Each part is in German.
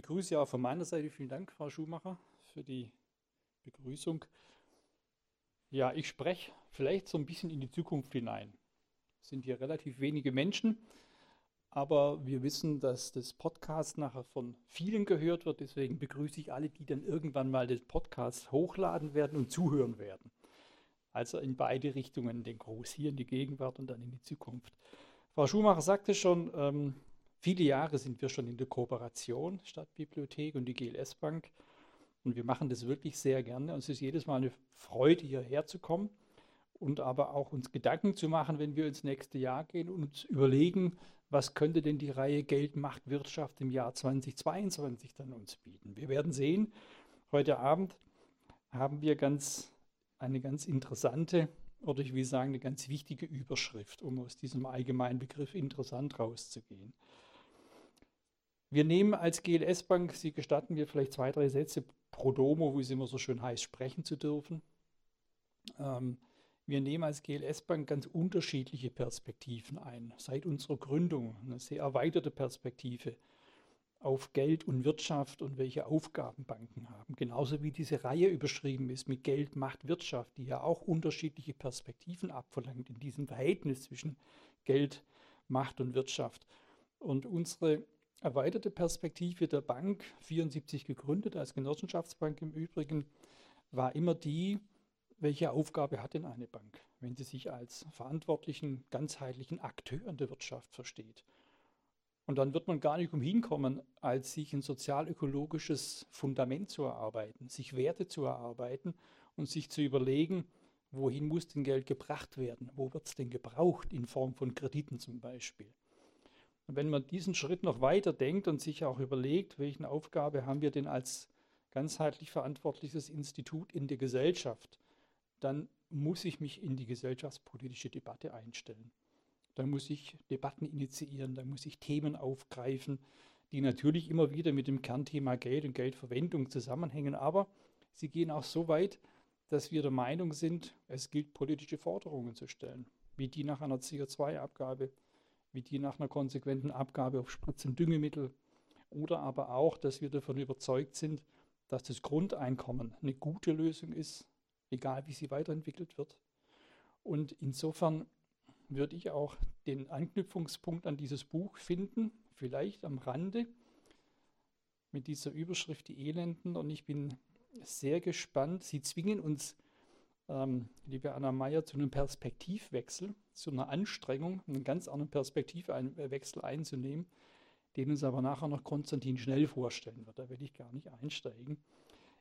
begrüße auch von meiner Seite vielen Dank, Frau Schumacher, für die Begrüßung. Ja, ich spreche vielleicht so ein bisschen in die Zukunft hinein. Es sind hier relativ wenige Menschen, aber wir wissen, dass das Podcast nachher von vielen gehört wird. Deswegen begrüße ich alle, die dann irgendwann mal den Podcast hochladen werden und zuhören werden. Also in beide Richtungen, den Gruß hier in die Gegenwart und dann in die Zukunft. Frau Schumacher sagte schon, ähm, viele Jahre sind wir schon in der Kooperation Stadtbibliothek und die GLS Bank. Und wir machen das wirklich sehr gerne. Und es ist jedes Mal eine Freude, hierher zu kommen und aber auch uns Gedanken zu machen, wenn wir ins nächste Jahr gehen und uns überlegen, was könnte denn die Reihe Geld, Macht, Wirtschaft im Jahr 2022 dann uns bieten. Wir werden sehen, heute Abend haben wir ganz, eine ganz interessante oder ich will sagen, eine ganz wichtige Überschrift, um aus diesem allgemeinen Begriff interessant rauszugehen. Wir nehmen als GLS Bank, Sie gestatten mir vielleicht zwei, drei Sätze pro domo, wie es immer so schön heißt, sprechen zu dürfen. Ähm, wir nehmen als GLS Bank ganz unterschiedliche Perspektiven ein. Seit unserer Gründung eine sehr erweiterte Perspektive auf Geld und Wirtschaft und welche Aufgaben Banken haben. Genauso wie diese Reihe überschrieben ist mit Geld, Macht, Wirtschaft, die ja auch unterschiedliche Perspektiven abverlangt in diesem Verhältnis zwischen Geld, Macht und Wirtschaft. Und unsere erweiterte Perspektive der Bank, 74 gegründet als Genossenschaftsbank im Übrigen, war immer die, welche Aufgabe hat denn eine Bank, wenn sie sich als verantwortlichen, ganzheitlichen Akteur in der Wirtschaft versteht? Und dann wird man gar nicht umhin kommen, als sich ein sozialökologisches Fundament zu erarbeiten, sich Werte zu erarbeiten und sich zu überlegen, wohin muss denn Geld gebracht werden? Wo wird es denn gebraucht in Form von Krediten zum Beispiel? Und wenn man diesen Schritt noch weiter denkt und sich auch überlegt, welche Aufgabe haben wir denn als ganzheitlich verantwortliches Institut in der Gesellschaft, dann muss ich mich in die gesellschaftspolitische Debatte einstellen. Dann muss ich Debatten initiieren, dann muss ich Themen aufgreifen, die natürlich immer wieder mit dem Kernthema Geld und Geldverwendung zusammenhängen. Aber sie gehen auch so weit, dass wir der Meinung sind, es gilt, politische Forderungen zu stellen, wie die nach einer CO2-Abgabe, wie die nach einer konsequenten Abgabe auf Spritz- und Düngemittel oder aber auch, dass wir davon überzeugt sind, dass das Grundeinkommen eine gute Lösung ist, egal wie sie weiterentwickelt wird. Und insofern würde ich auch den Anknüpfungspunkt an dieses Buch finden, vielleicht am Rande mit dieser Überschrift Die Elenden. Und ich bin sehr gespannt. Sie zwingen uns, ähm, liebe Anna Meyer, zu einem Perspektivwechsel, zu einer Anstrengung, einen ganz anderen Perspektivwechsel einzunehmen, den uns aber nachher noch Konstantin schnell vorstellen wird. Da werde ich gar nicht einsteigen.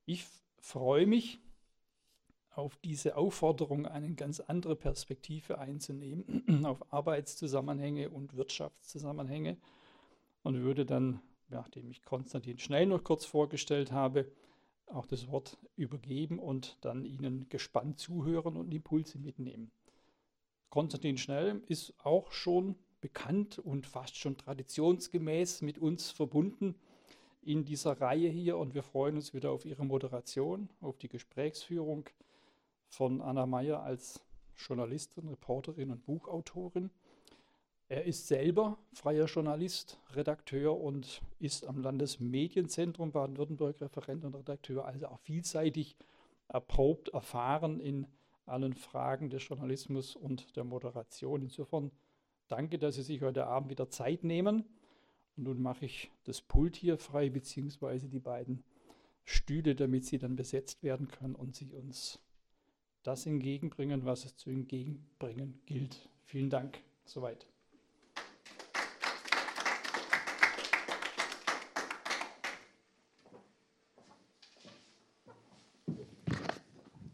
Ich freue mich, auf diese Aufforderung, eine ganz andere Perspektive einzunehmen, auf Arbeitszusammenhänge und Wirtschaftszusammenhänge und würde dann, nachdem ich Konstantin Schnell noch kurz vorgestellt habe, auch das Wort übergeben und dann Ihnen gespannt zuhören und Impulse mitnehmen. Konstantin Schnell ist auch schon bekannt und fast schon traditionsgemäß mit uns verbunden in dieser Reihe hier und wir freuen uns wieder auf Ihre Moderation, auf die Gesprächsführung von Anna Meyer als Journalistin, Reporterin und Buchautorin. Er ist selber freier Journalist, Redakteur und ist am Landesmedienzentrum Baden-Württemberg Referent und Redakteur, also auch vielseitig erprobt, erfahren in allen Fragen des Journalismus und der Moderation. Insofern danke, dass Sie sich heute Abend wieder Zeit nehmen. Und nun mache ich das Pult hier frei, beziehungsweise die beiden Stühle, damit sie dann besetzt werden können und Sie uns das entgegenbringen, was es zu entgegenbringen gilt. Vielen Dank. Soweit.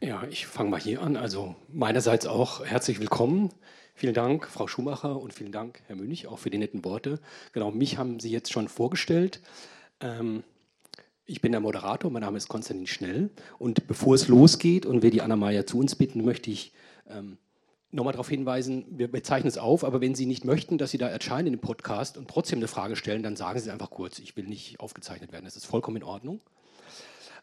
Ja, ich fange mal hier an. Also meinerseits auch herzlich willkommen. Vielen Dank, Frau Schumacher, und vielen Dank, Herr Münch, auch für die netten Worte. Genau, mich haben Sie jetzt schon vorgestellt. Ähm, ich bin der Moderator, mein Name ist Konstantin Schnell. Und bevor es losgeht und wir die Anna Maya zu uns bitten, möchte ich ähm, nochmal darauf hinweisen, wir bezeichnen es auf, aber wenn Sie nicht möchten, dass Sie da erscheinen in dem Podcast und trotzdem eine Frage stellen, dann sagen Sie es einfach kurz. Ich will nicht aufgezeichnet werden, das ist vollkommen in Ordnung.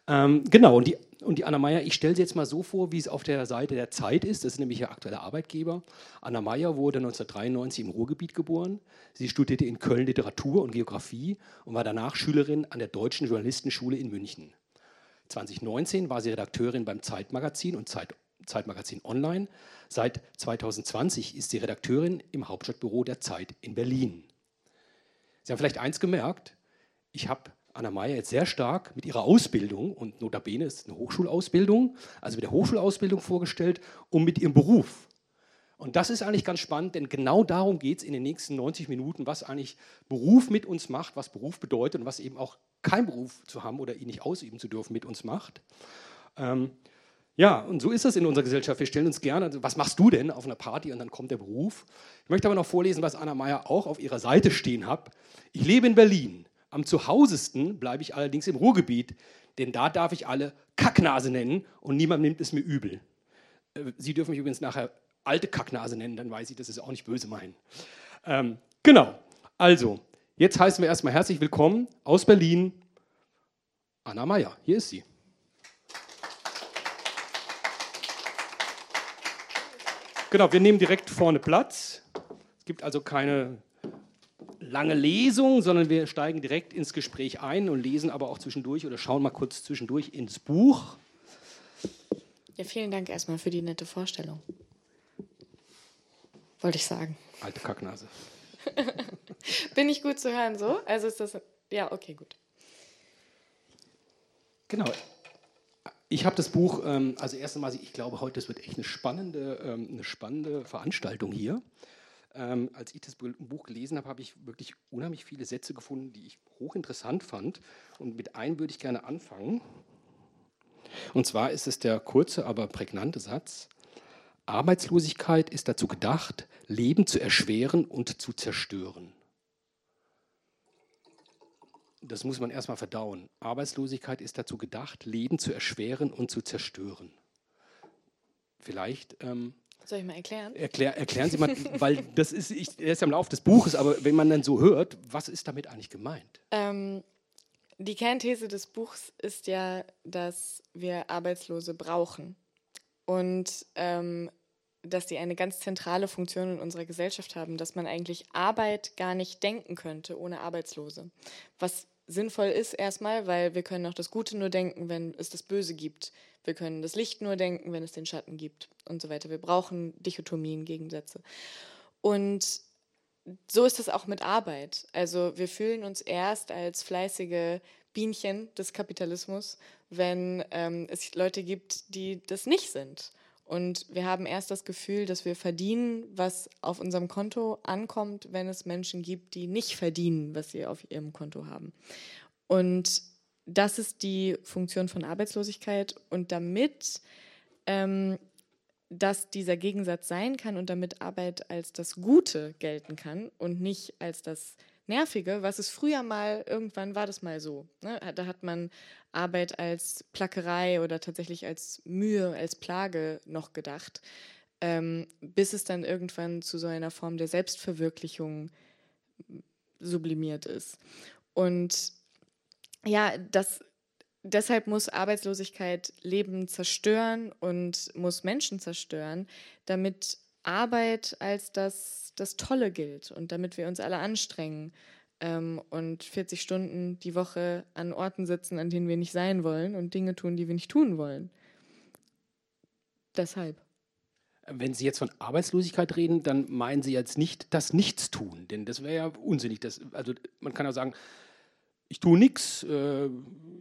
Ähm, genau, und die, und die Anna Meyer, ich stelle sie jetzt mal so vor, wie es auf der Seite der Zeit ist. Das ist nämlich ihr aktueller Arbeitgeber. Anna Meyer wurde 1993 im Ruhrgebiet geboren. Sie studierte in Köln Literatur und Geografie und war danach Schülerin an der Deutschen Journalistenschule in München. 2019 war sie Redakteurin beim Zeitmagazin und Zeit, Zeitmagazin Online. Seit 2020 ist sie Redakteurin im Hauptstadtbüro der Zeit in Berlin. Sie haben vielleicht eins gemerkt, ich habe Anna Meyer jetzt sehr stark mit ihrer Ausbildung, und notabene ist eine Hochschulausbildung, also mit der Hochschulausbildung vorgestellt und mit ihrem Beruf. Und das ist eigentlich ganz spannend, denn genau darum geht es in den nächsten 90 Minuten, was eigentlich Beruf mit uns macht, was Beruf bedeutet und was eben auch kein Beruf zu haben oder ihn nicht ausüben zu dürfen mit uns macht. Ähm, ja, und so ist das in unserer Gesellschaft. Wir stellen uns gerne, also was machst du denn auf einer Party und dann kommt der Beruf. Ich möchte aber noch vorlesen, was Anna Meyer auch auf ihrer Seite stehen hat. Ich lebe in Berlin. Am zuhausesten bleibe ich allerdings im Ruhrgebiet, denn da darf ich alle Kacknase nennen und niemand nimmt es mir übel. Äh, Sie dürfen mich übrigens nachher alte Kacknase nennen, dann weiß ich, dass Sie es auch nicht böse meinen. Ähm, genau, also, jetzt heißen wir erstmal herzlich willkommen aus Berlin, Anna Meyer. Hier ist sie. Genau, wir nehmen direkt vorne Platz. Es gibt also keine lange Lesung, sondern wir steigen direkt ins Gespräch ein und lesen aber auch zwischendurch oder schauen mal kurz zwischendurch ins Buch. Ja, vielen Dank erstmal für die nette Vorstellung. Wollte ich sagen. Alte Kacknase. Bin ich gut zu hören so? Also ist das. Ja, okay, gut. Genau. Ich habe das Buch, ähm, also erst einmal, ich glaube, heute das wird echt eine spannende, ähm, eine spannende Veranstaltung hier. Ähm, als ich das Buch gelesen habe, habe ich wirklich unheimlich viele Sätze gefunden, die ich hochinteressant fand. Und mit einem würde ich gerne anfangen. Und zwar ist es der kurze, aber prägnante Satz. Arbeitslosigkeit ist dazu gedacht, Leben zu erschweren und zu zerstören. Das muss man erstmal verdauen. Arbeitslosigkeit ist dazu gedacht, Leben zu erschweren und zu zerstören. Vielleicht ähm, soll ich mal erklären? Erklär, erklären Sie mal, weil das ist, ich, er ist ja im Laufe des Buches, aber wenn man dann so hört, was ist damit eigentlich gemeint? Ähm, die Kernthese des Buchs ist ja, dass wir Arbeitslose brauchen und ähm, dass sie eine ganz zentrale Funktion in unserer Gesellschaft haben, dass man eigentlich Arbeit gar nicht denken könnte ohne Arbeitslose. Was sinnvoll ist erstmal, weil wir können auch das Gute nur denken, wenn es das Böse gibt. Wir können das Licht nur denken, wenn es den Schatten gibt und so weiter. Wir brauchen Dichotomien, Gegensätze. Und so ist es auch mit Arbeit. Also wir fühlen uns erst als fleißige Bienchen des Kapitalismus, wenn ähm, es Leute gibt, die das nicht sind. Und wir haben erst das Gefühl, dass wir verdienen, was auf unserem Konto ankommt, wenn es Menschen gibt, die nicht verdienen, was sie auf ihrem Konto haben. Und das ist die Funktion von Arbeitslosigkeit. Und damit ähm, dass dieser Gegensatz sein kann und damit Arbeit als das Gute gelten kann und nicht als das Nervige, was es früher mal, irgendwann war das mal so. Ne? Da hat man Arbeit als Plackerei oder tatsächlich als Mühe, als Plage noch gedacht, ähm, bis es dann irgendwann zu so einer Form der Selbstverwirklichung sublimiert ist. Und ja, das deshalb muss Arbeitslosigkeit Leben zerstören und muss Menschen zerstören, damit Arbeit als das, das Tolle gilt und damit wir uns alle anstrengen ähm, und 40 Stunden die Woche an Orten sitzen, an denen wir nicht sein wollen und Dinge tun, die wir nicht tun wollen. Deshalb. Wenn Sie jetzt von Arbeitslosigkeit reden, dann meinen Sie jetzt nicht das Nichtstun, denn das wäre ja unsinnig. Das, also man kann ja sagen, ich tue nichts, äh,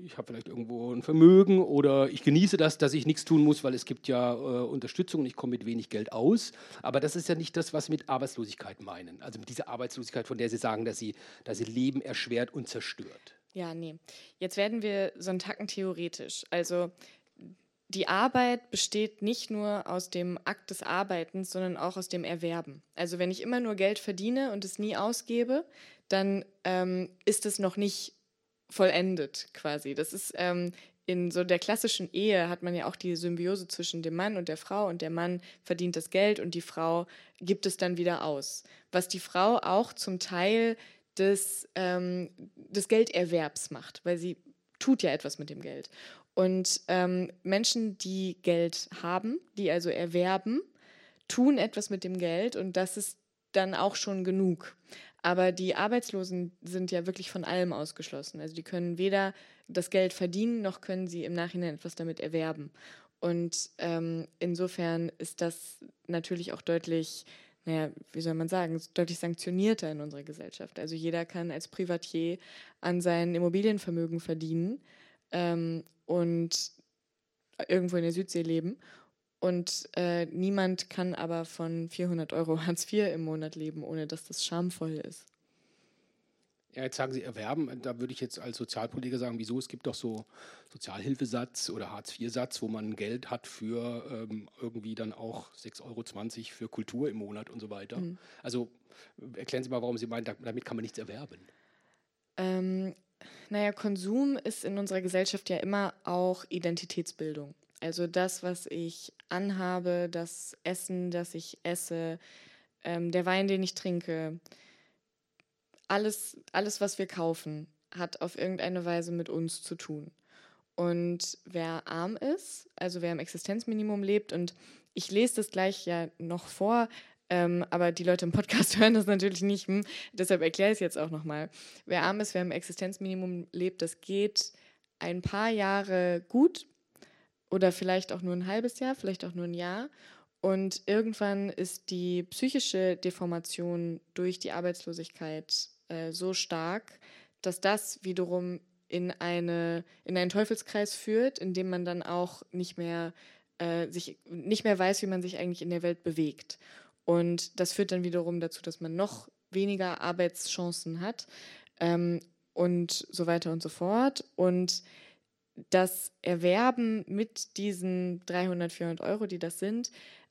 ich habe vielleicht irgendwo ein Vermögen oder ich genieße das, dass ich nichts tun muss, weil es gibt ja äh, Unterstützung und ich komme mit wenig Geld aus. Aber das ist ja nicht das, was Sie mit Arbeitslosigkeit meinen. Also mit dieser Arbeitslosigkeit, von der Sie sagen, dass sie, dass sie Leben erschwert und zerstört. Ja, nee. Jetzt werden wir so einen Tacken theoretisch. Also die Arbeit besteht nicht nur aus dem Akt des Arbeitens, sondern auch aus dem Erwerben. Also wenn ich immer nur Geld verdiene und es nie ausgebe, dann ähm, ist es noch nicht vollendet quasi. Das ist ähm, in so der klassischen Ehe hat man ja auch die Symbiose zwischen dem Mann und der Frau und der Mann verdient das Geld und die Frau gibt es dann wieder aus. Was die Frau auch zum Teil des, ähm, des Gelderwerbs macht, weil sie tut ja etwas mit dem Geld. Und ähm, Menschen, die Geld haben, die also erwerben, tun etwas mit dem Geld und das ist dann auch schon genug. Aber die Arbeitslosen sind ja wirklich von allem ausgeschlossen. Also die können weder das Geld verdienen, noch können sie im Nachhinein etwas damit erwerben. Und ähm, insofern ist das natürlich auch deutlich, naja, wie soll man sagen, deutlich sanktionierter in unserer Gesellschaft. Also jeder kann als Privatier an sein Immobilienvermögen verdienen ähm, und irgendwo in der Südsee leben. Und äh, niemand kann aber von 400 Euro Hartz IV im Monat leben, ohne dass das schamvoll ist. Ja, jetzt sagen Sie erwerben. Da würde ich jetzt als Sozialpolitiker sagen, wieso? Es gibt doch so Sozialhilfesatz oder Hartz-IV-Satz, wo man Geld hat für ähm, irgendwie dann auch 6,20 Euro für Kultur im Monat und so weiter. Mhm. Also erklären Sie mal, warum Sie meinen, damit kann man nichts erwerben. Ähm, naja, Konsum ist in unserer Gesellschaft ja immer auch Identitätsbildung. Also das, was ich anhabe, das Essen, das ich esse, ähm, der Wein, den ich trinke, alles, alles, was wir kaufen, hat auf irgendeine Weise mit uns zu tun. Und wer arm ist, also wer im Existenzminimum lebt, und ich lese das gleich ja noch vor, ähm, aber die Leute im Podcast hören das natürlich nicht, hm, deshalb erkläre ich es jetzt auch nochmal. Wer arm ist, wer im Existenzminimum lebt, das geht ein paar Jahre gut, oder vielleicht auch nur ein halbes Jahr, vielleicht auch nur ein Jahr. Und irgendwann ist die psychische Deformation durch die Arbeitslosigkeit äh, so stark, dass das wiederum in, eine, in einen Teufelskreis führt, in dem man dann auch nicht mehr, äh, sich, nicht mehr weiß, wie man sich eigentlich in der Welt bewegt. Und das führt dann wiederum dazu, dass man noch weniger Arbeitschancen hat ähm, und so weiter und so fort. Und das Erwerben mit diesen 300, 400 Euro, die das sind,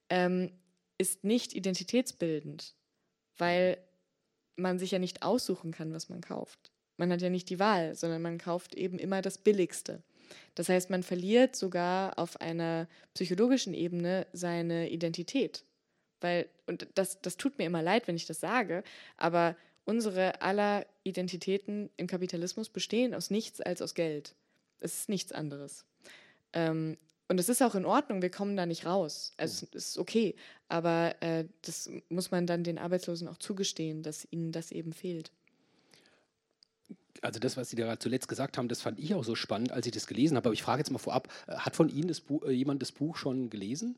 ähm, ist nicht identitätsbildend, weil man sich ja nicht aussuchen kann, was man kauft. Man hat ja nicht die Wahl, sondern man kauft eben immer das Billigste. Das heißt, man verliert sogar auf einer psychologischen Ebene seine Identität. Weil, und das, das tut mir immer leid, wenn ich das sage, aber unsere aller Identitäten im Kapitalismus bestehen aus nichts als aus Geld. Es ist nichts anderes. Ähm, und es ist auch in Ordnung, wir kommen da nicht raus. Also es ist okay. Aber äh, das muss man dann den Arbeitslosen auch zugestehen, dass ihnen das eben fehlt. Also das, was Sie da zuletzt gesagt haben, das fand ich auch so spannend, als ich das gelesen habe. Aber ich frage jetzt mal vorab, äh, hat von Ihnen das Buch, äh, jemand das Buch schon gelesen?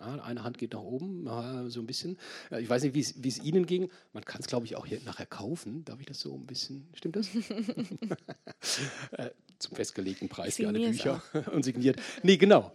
Ja, eine Hand geht nach oben, so ein bisschen. Ich weiß nicht, wie es Ihnen ging. Man kann es, glaube ich, auch hier nachher kaufen. Darf ich das so ein bisschen? Stimmt das? Äh, zum festgelegten Preis wie alle Bücher und signiert. Nee, genau.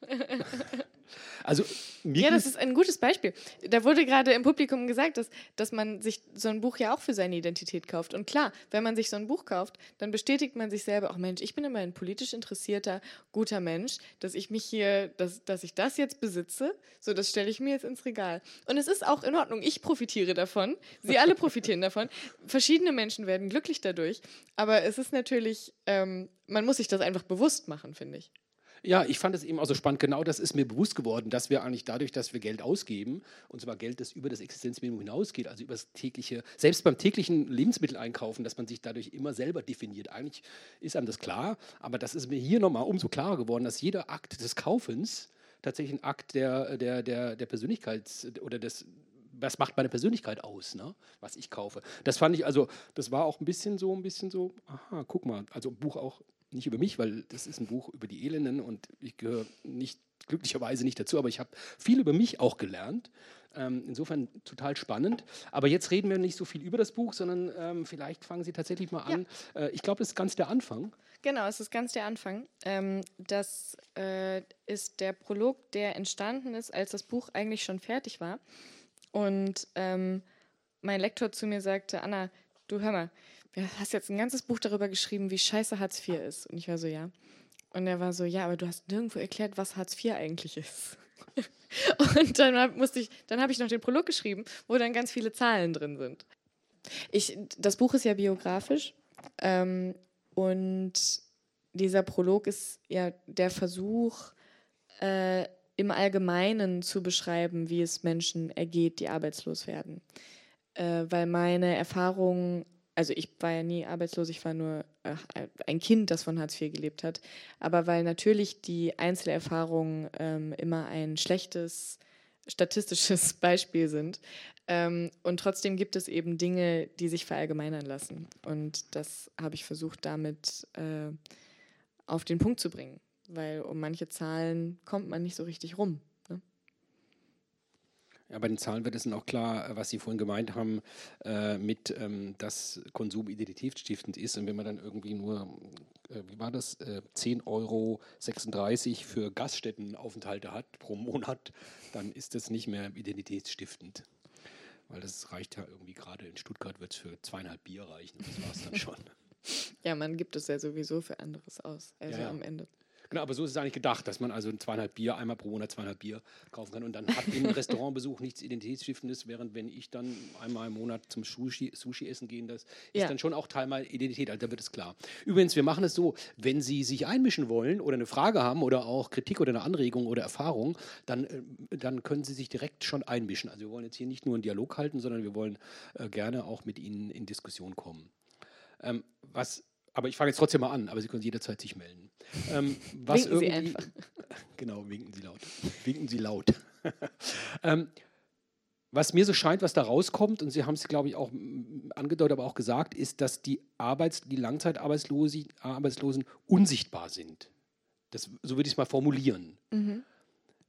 Also, ja, das ist ein gutes Beispiel. Da wurde gerade im Publikum gesagt, dass, dass man sich so ein Buch ja auch für seine Identität kauft. Und klar, wenn man sich so ein Buch kauft, dann bestätigt man sich selber, auch oh Mensch, ich bin immer ein politisch interessierter, guter Mensch, dass ich mich hier, dass, dass ich das jetzt besitze, so das stelle ich mir jetzt ins Regal. Und es ist auch in Ordnung, ich profitiere davon, Sie alle profitieren davon. Verschiedene Menschen werden glücklich dadurch, aber es ist natürlich, ähm, man muss sich das einfach bewusst machen, finde ich. Ja, ich fand es eben auch so spannend. Genau das ist mir bewusst geworden, dass wir eigentlich dadurch, dass wir Geld ausgeben, und zwar Geld, das über das Existenzminimum hinausgeht, also über das tägliche, selbst beim täglichen Lebensmitteleinkaufen, dass man sich dadurch immer selber definiert. Eigentlich ist einem das klar, aber das ist mir hier nochmal umso klarer geworden, dass jeder Akt des Kaufens tatsächlich ein Akt der, der, der, der Persönlichkeits- oder des was macht meine Persönlichkeit aus, ne? was ich kaufe. Das fand ich, also, das war auch ein bisschen so, ein bisschen so, aha, guck mal, also Buch auch nicht über mich, weil das ist ein Buch über die Elenden und ich gehöre nicht glücklicherweise nicht dazu, aber ich habe viel über mich auch gelernt. Ähm, insofern total spannend. Aber jetzt reden wir nicht so viel über das Buch, sondern ähm, vielleicht fangen Sie tatsächlich mal an. Ja. Äh, ich glaube, das ist ganz der Anfang. Genau, es ist ganz der Anfang. Ähm, das äh, ist der Prolog, der entstanden ist, als das Buch eigentlich schon fertig war. Und ähm, mein Lektor zu mir sagte, Anna, du hör mal, du hast jetzt ein ganzes Buch darüber geschrieben, wie scheiße Hartz IV ist. Und ich war so, ja. Und er war so, ja, aber du hast nirgendwo erklärt, was Hartz IV eigentlich ist. und dann musste ich, dann habe ich noch den Prolog geschrieben, wo dann ganz viele Zahlen drin sind. Ich, das Buch ist ja biografisch ähm, und dieser Prolog ist ja der Versuch, äh, im Allgemeinen zu beschreiben, wie es Menschen ergeht, die arbeitslos werden. Äh, weil meine Erfahrung also ich war ja nie arbeitslos, ich war nur äh, ein Kind, das von Hartz IV gelebt hat, aber weil natürlich die Einzelerfahrungen ähm, immer ein schlechtes statistisches Beispiel sind. Ähm, und trotzdem gibt es eben Dinge, die sich verallgemeinern lassen. Und das habe ich versucht, damit äh, auf den Punkt zu bringen, weil um manche Zahlen kommt man nicht so richtig rum. Ja, bei den Zahlen wird es dann auch klar, äh, was Sie vorhin gemeint haben, äh, mit, ähm, dass Konsum identitätsstiftend ist. Und wenn man dann irgendwie nur, äh, wie war das, äh, 10,36 Euro für Gaststättenaufenthalte hat pro Monat, dann ist das nicht mehr identitätsstiftend. Weil das reicht ja irgendwie gerade in Stuttgart wird es für zweieinhalb Bier reichen. Das war es dann schon. Ja, man gibt es ja sowieso für anderes aus. Also ja, ja. am Ende. Genau, aber so ist es eigentlich gedacht, dass man also zweieinhalb Bier, einmal pro Monat zweieinhalb Bier kaufen kann und dann hat im Restaurantbesuch nichts Identitätsstiftendes, während wenn ich dann einmal im Monat zum Sushi, Sushi essen gehe, das ja. ist dann schon auch Teil meiner Identität, also da wird es klar. Übrigens, wir machen es so, wenn Sie sich einmischen wollen oder eine Frage haben oder auch Kritik oder eine Anregung oder Erfahrung, dann, äh, dann können Sie sich direkt schon einmischen. Also wir wollen jetzt hier nicht nur einen Dialog halten, sondern wir wollen äh, gerne auch mit Ihnen in Diskussion kommen. Ähm, was aber ich fange jetzt trotzdem mal an, aber Sie können jederzeit sich melden. Ähm, was winken Sie einfach. Genau, winken Sie laut. Winken Sie laut. ähm, was mir so scheint, was da rauskommt, und Sie haben es, glaube ich, auch angedeutet, aber auch gesagt, ist, dass die, Arbeits-, die Langzeitarbeitslosen Arbeitslosen unsichtbar sind. Das, so würde ich es mal formulieren. Mhm.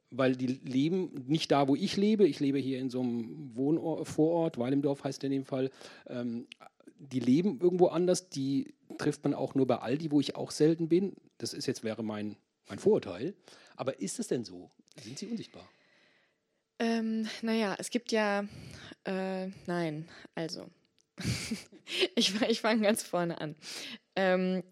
Weil die leben nicht da, wo ich lebe. Ich lebe hier in so einem Wohnvorort, Weilendorf heißt der in dem Fall. Ähm, die leben irgendwo anders, die trifft man auch nur bei Aldi, wo ich auch selten bin. Das ist jetzt wäre mein, mein Vorurteil. Aber ist es denn so? Sind sie unsichtbar? Ähm, naja, es gibt ja, äh, nein, also, ich, ich fange ganz vorne an. Ähm,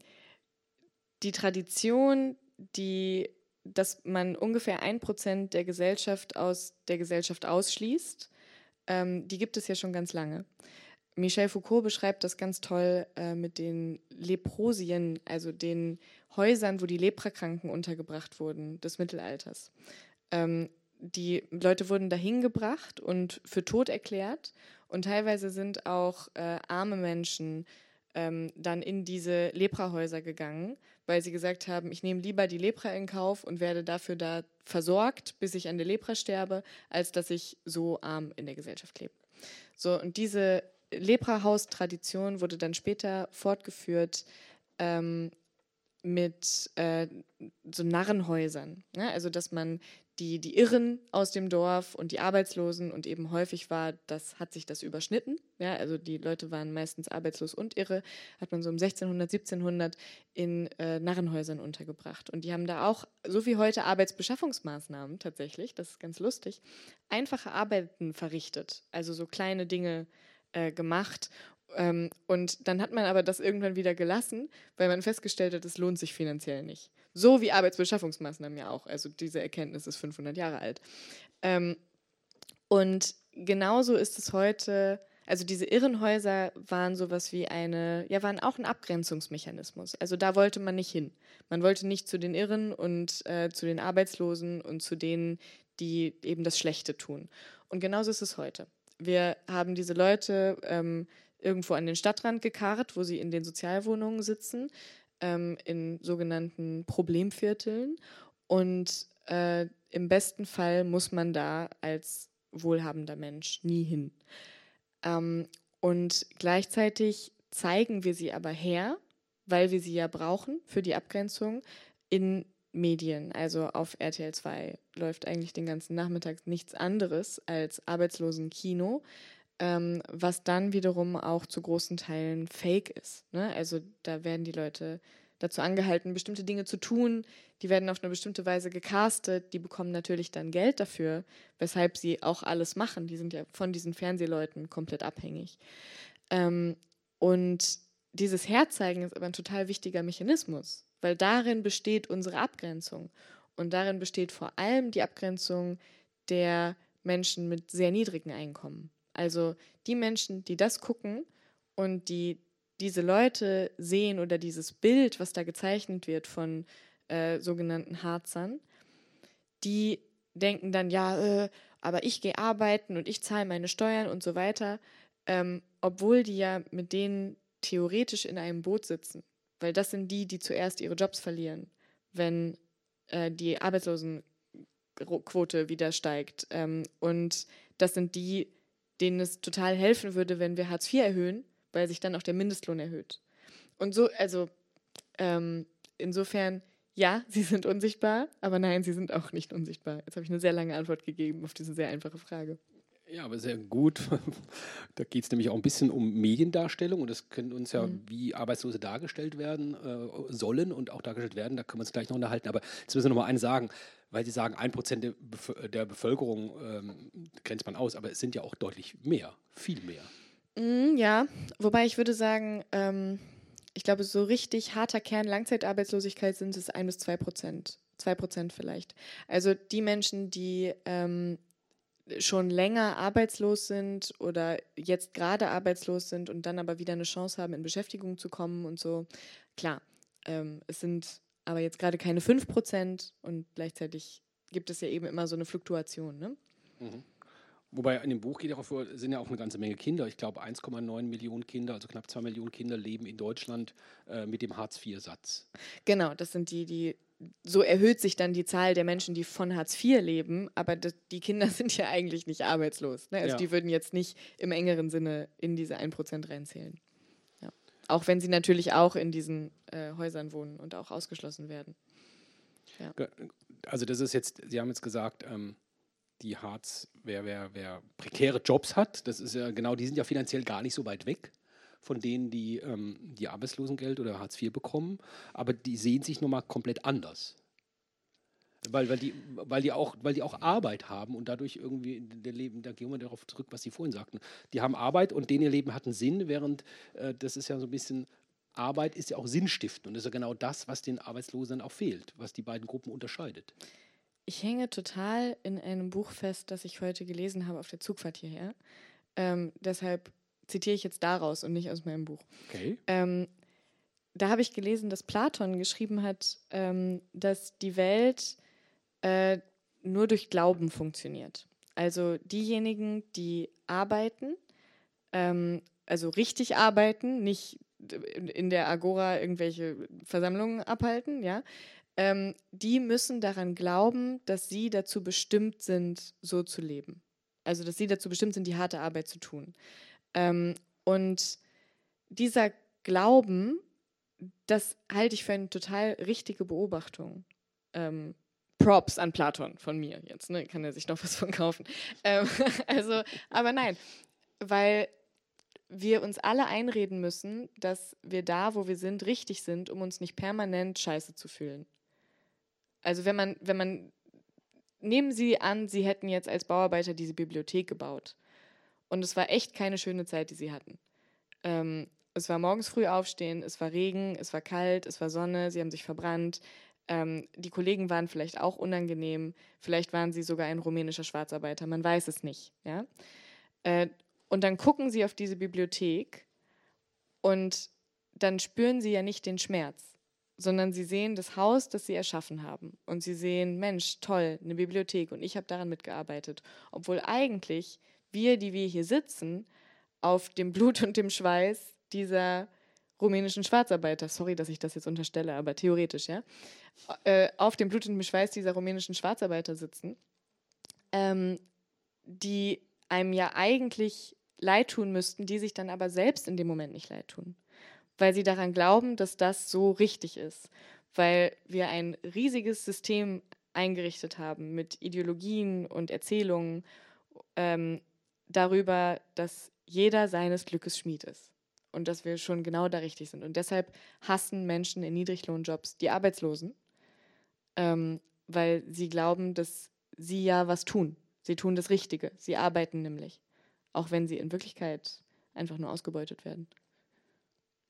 die Tradition, die, dass man ungefähr ein Prozent der Gesellschaft aus der Gesellschaft ausschließt, ähm, die gibt es ja schon ganz lange. Michel Foucault beschreibt das ganz toll äh, mit den Leprosien, also den Häusern, wo die Leprakranken untergebracht wurden des Mittelalters. Ähm, die Leute wurden dahin gebracht und für tot erklärt und teilweise sind auch äh, arme Menschen ähm, dann in diese Leprahäuser gegangen, weil sie gesagt haben, ich nehme lieber die Lepra in Kauf und werde dafür da versorgt, bis ich an der Lepra sterbe, als dass ich so arm in der Gesellschaft lebe. So, und diese Leprahaus-Tradition wurde dann später fortgeführt ähm, mit äh, so Narrenhäusern. Ne? Also, dass man die, die Irren aus dem Dorf und die Arbeitslosen und eben häufig war, das hat sich das überschnitten. Ja, also die Leute waren meistens arbeitslos und irre, hat man so um 1600, 1700 in äh, Narrenhäusern untergebracht. Und die haben da auch, so wie heute, Arbeitsbeschaffungsmaßnahmen tatsächlich, das ist ganz lustig, einfache Arbeiten verrichtet. Also so kleine Dinge äh, gemacht. Ähm, und dann hat man aber das irgendwann wieder gelassen, weil man festgestellt hat, es lohnt sich finanziell nicht. So wie Arbeitsbeschaffungsmaßnahmen ja auch. Also diese Erkenntnis ist 500 Jahre alt. Ähm, und genauso ist es heute, also diese Irrenhäuser waren sowas wie eine, ja, waren auch ein Abgrenzungsmechanismus. Also da wollte man nicht hin. Man wollte nicht zu den Irren und äh, zu den Arbeitslosen und zu denen, die eben das Schlechte tun. Und genauso ist es heute. Wir haben diese Leute ähm, irgendwo an den Stadtrand gekarrt, wo sie in den Sozialwohnungen sitzen, ähm, in sogenannten Problemvierteln. Und äh, im besten Fall muss man da als wohlhabender Mensch nie hin. Ähm, und gleichzeitig zeigen wir sie aber her, weil wir sie ja brauchen für die Abgrenzung, in Medien. Also auf RTL 2 läuft eigentlich den ganzen Nachmittag nichts anderes als Arbeitslosenkino, ähm, was dann wiederum auch zu großen Teilen fake ist. Ne? Also da werden die Leute dazu angehalten, bestimmte Dinge zu tun. Die werden auf eine bestimmte Weise gecastet. Die bekommen natürlich dann Geld dafür, weshalb sie auch alles machen. Die sind ja von diesen Fernsehleuten komplett abhängig. Ähm, und dieses Herzeigen ist aber ein total wichtiger Mechanismus weil darin besteht unsere Abgrenzung. Und darin besteht vor allem die Abgrenzung der Menschen mit sehr niedrigen Einkommen. Also die Menschen, die das gucken und die diese Leute sehen oder dieses Bild, was da gezeichnet wird von äh, sogenannten Harzern, die denken dann, ja, äh, aber ich gehe arbeiten und ich zahle meine Steuern und so weiter, ähm, obwohl die ja mit denen theoretisch in einem Boot sitzen, weil das sind die, die zuerst ihre Jobs verlieren, wenn äh, die Arbeitslosenquote wieder steigt. Ähm, und das sind die, denen es total helfen würde, wenn wir Hartz IV erhöhen, weil sich dann auch der Mindestlohn erhöht. Und so, also ähm, insofern, ja, sie sind unsichtbar, aber nein, sie sind auch nicht unsichtbar. Jetzt habe ich eine sehr lange Antwort gegeben auf diese sehr einfache Frage. Ja, aber sehr gut. Da geht es nämlich auch ein bisschen um Mediendarstellung und das können uns ja, mhm. wie Arbeitslose dargestellt werden äh, sollen und auch dargestellt werden. Da können wir uns gleich noch unterhalten. Aber jetzt müssen wir noch mal eine sagen, weil Sie sagen, ein Prozent der, der, Bevölkerung ähm, grenzt man aus, aber es sind ja auch deutlich mehr, viel mehr. Mhm, ja, wobei ich würde sagen, ähm, ich glaube, so richtig harter Kern Langzeitarbeitslosigkeit sind es ein bis zwei Prozent. Zwei Prozent vielleicht. Also die Menschen, die ähm, schon länger arbeitslos sind oder jetzt gerade arbeitslos sind und dann aber wieder eine Chance haben, in Beschäftigung zu kommen und so. Klar, ähm, es sind aber jetzt gerade keine 5 Prozent und gleichzeitig gibt es ja eben immer so eine Fluktuation. Ne? Mhm. Wobei in dem Buch geht auch vor, sind ja auch eine ganze Menge Kinder. Ich glaube 1,9 Millionen Kinder, also knapp 2 Millionen Kinder leben in Deutschland äh, mit dem Hartz-IV-Satz. Genau, das sind die, die so erhöht sich dann die Zahl der Menschen, die von Hartz IV leben, aber die Kinder sind ja eigentlich nicht arbeitslos. Ne? Also ja. die würden jetzt nicht im engeren Sinne in diese 1% reinzählen. Ja. Auch wenn sie natürlich auch in diesen äh, Häusern wohnen und auch ausgeschlossen werden. Ja. Also das ist jetzt, Sie haben jetzt gesagt, ähm, die Hartz, wer, wer, wer prekäre Jobs hat, das ist ja genau, die sind ja finanziell gar nicht so weit weg von denen, die, ähm, die Arbeitslosengeld oder Hartz IV bekommen, aber die sehen sich nochmal komplett anders. Weil, weil, die, weil, die auch, weil die auch Arbeit haben und dadurch irgendwie der Leben, da gehen wir darauf zurück, was Sie vorhin sagten. Die haben Arbeit und denen ihr Leben hat einen Sinn, während äh, das ist ja so ein bisschen, Arbeit ist ja auch sinnstiftend und das ist ja genau das, was den Arbeitslosen auch fehlt, was die beiden Gruppen unterscheidet. Ich hänge total in einem Buch fest, das ich heute gelesen habe auf der Zugfahrt hierher. Ähm, deshalb zitiere ich jetzt daraus und nicht aus meinem Buch. Okay. Ähm, da habe ich gelesen, dass Platon geschrieben hat, ähm, dass die Welt äh, nur durch Glauben funktioniert. Also diejenigen, die arbeiten, ähm, also richtig arbeiten, nicht in der Agora irgendwelche Versammlungen abhalten, ja, ähm, die müssen daran glauben, dass sie dazu bestimmt sind, so zu leben. Also dass sie dazu bestimmt sind, die harte Arbeit zu tun. Ähm, und dieser Glauben, das halte ich für eine total richtige Beobachtung. Ähm, Props an Platon von mir jetzt, ne? Kann er sich noch was von kaufen. Ähm, also, aber nein, weil wir uns alle einreden müssen, dass wir da, wo wir sind, richtig sind, um uns nicht permanent scheiße zu fühlen. Also wenn man, wenn man, nehmen Sie an, Sie hätten jetzt als Bauarbeiter diese Bibliothek gebaut und es war echt keine schöne Zeit, die sie hatten. Ähm, es war morgens früh aufstehen, es war Regen, es war kalt, es war Sonne, sie haben sich verbrannt. Ähm, die Kollegen waren vielleicht auch unangenehm, vielleicht waren sie sogar ein rumänischer Schwarzarbeiter, man weiß es nicht. Ja? Äh, und dann gucken sie auf diese Bibliothek und dann spüren sie ja nicht den Schmerz, sondern sie sehen das Haus, das sie erschaffen haben. Und sie sehen, Mensch, toll, eine Bibliothek und ich habe daran mitgearbeitet. Obwohl eigentlich wir, die wir hier sitzen, auf dem Blut und dem Schweiß dieser rumänischen Schwarzarbeiter, sorry, dass ich das jetzt unterstelle, aber theoretisch, ja, äh, auf dem Blut und dem Schweiß dieser rumänischen Schwarzarbeiter sitzen, ähm, die einem ja eigentlich leid tun müssten, die sich dann aber selbst in dem Moment nicht leid tun, weil sie daran glauben, dass das so richtig ist, weil wir ein riesiges System eingerichtet haben mit Ideologien und Erzählungen, ähm, darüber, dass jeder seines Glückes Schmied ist und dass wir schon genau da richtig sind. Und deshalb hassen Menschen in Niedriglohnjobs die Arbeitslosen, ähm, weil sie glauben, dass sie ja was tun. Sie tun das Richtige. Sie arbeiten nämlich, auch wenn sie in Wirklichkeit einfach nur ausgebeutet werden.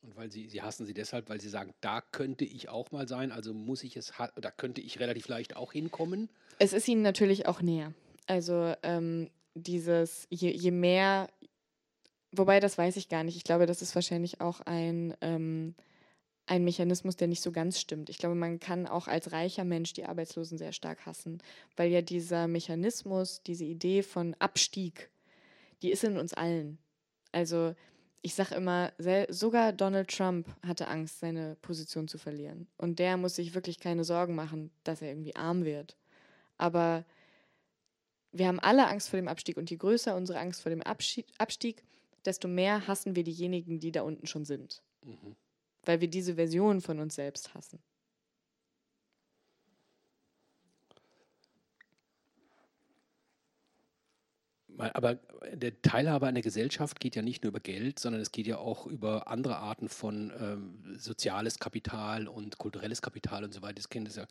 Und weil sie, sie hassen sie deshalb, weil sie sagen, da könnte ich auch mal sein, also muss ich es, da könnte ich relativ leicht auch hinkommen. Es ist ihnen natürlich auch näher. Also ähm, dieses, je, je mehr, wobei das weiß ich gar nicht, ich glaube, das ist wahrscheinlich auch ein, ähm, ein Mechanismus, der nicht so ganz stimmt. Ich glaube, man kann auch als reicher Mensch die Arbeitslosen sehr stark hassen, weil ja dieser Mechanismus, diese Idee von Abstieg, die ist in uns allen. Also ich sage immer, sogar Donald Trump hatte Angst, seine Position zu verlieren. Und der muss sich wirklich keine Sorgen machen, dass er irgendwie arm wird. Aber wir haben alle Angst vor dem Abstieg und je größer unsere Angst vor dem Abstieg, desto mehr hassen wir diejenigen, die da unten schon sind. Mhm. Weil wir diese Version von uns selbst hassen. Aber der Teilhabe an der Gesellschaft geht ja nicht nur über Geld, sondern es geht ja auch über andere Arten von ähm, soziales Kapital und kulturelles Kapital und so weiter. Das kennt es ja,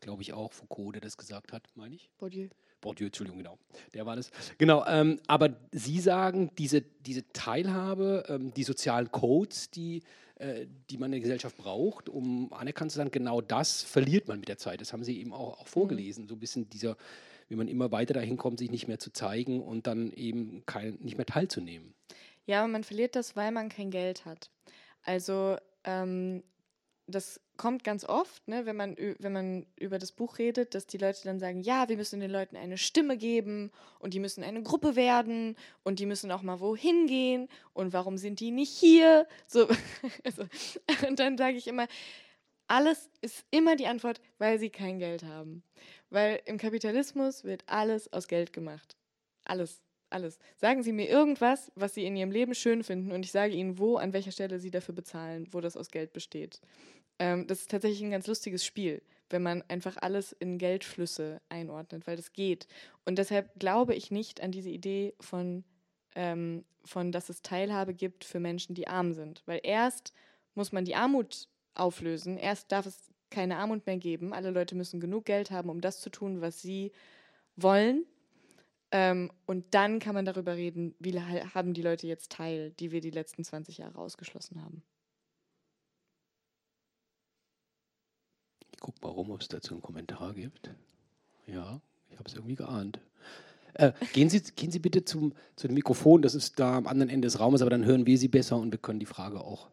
glaube ich, auch Foucault, der das gesagt hat, meine ich. Bourdieu. Bourdieu, Entschuldigung, genau. Der war das. Genau, ähm, aber Sie sagen, diese, diese Teilhabe, ähm, die sozialen Codes, die, äh, die man in der Gesellschaft braucht, um anerkannt zu sein, genau das verliert man mit der Zeit. Das haben Sie eben auch, auch vorgelesen. Mhm. So ein bisschen dieser wie man immer weiter dahin kommt, sich nicht mehr zu zeigen und dann eben kein, nicht mehr teilzunehmen. Ja, man verliert das, weil man kein Geld hat. Also ähm, das kommt ganz oft, ne, wenn, man, wenn man über das Buch redet, dass die Leute dann sagen, ja, wir müssen den Leuten eine Stimme geben und die müssen eine Gruppe werden und die müssen auch mal wohin gehen und warum sind die nicht hier? So, also, und dann sage ich immer, alles ist immer die Antwort, weil sie kein Geld haben. Weil im Kapitalismus wird alles aus Geld gemacht. Alles, alles. Sagen Sie mir irgendwas, was Sie in Ihrem Leben schön finden und ich sage Ihnen, wo, an welcher Stelle Sie dafür bezahlen, wo das aus Geld besteht. Ähm, das ist tatsächlich ein ganz lustiges Spiel, wenn man einfach alles in Geldflüsse einordnet, weil das geht. Und deshalb glaube ich nicht an diese Idee von, ähm, von, dass es Teilhabe gibt für Menschen, die arm sind. Weil erst muss man die Armut auflösen. Erst darf es keine Armut mehr geben. Alle Leute müssen genug Geld haben, um das zu tun, was sie wollen. Ähm, und dann kann man darüber reden, wie haben die Leute jetzt teil, die wir die letzten 20 Jahre ausgeschlossen haben. Ich gucke mal rum, ob es dazu einen Kommentar gibt. Ja, ich habe es irgendwie geahnt. Äh, gehen, Sie, gehen Sie bitte zum, zu dem Mikrofon, das ist da am anderen Ende des Raumes, aber dann hören wir Sie besser und wir können die Frage auch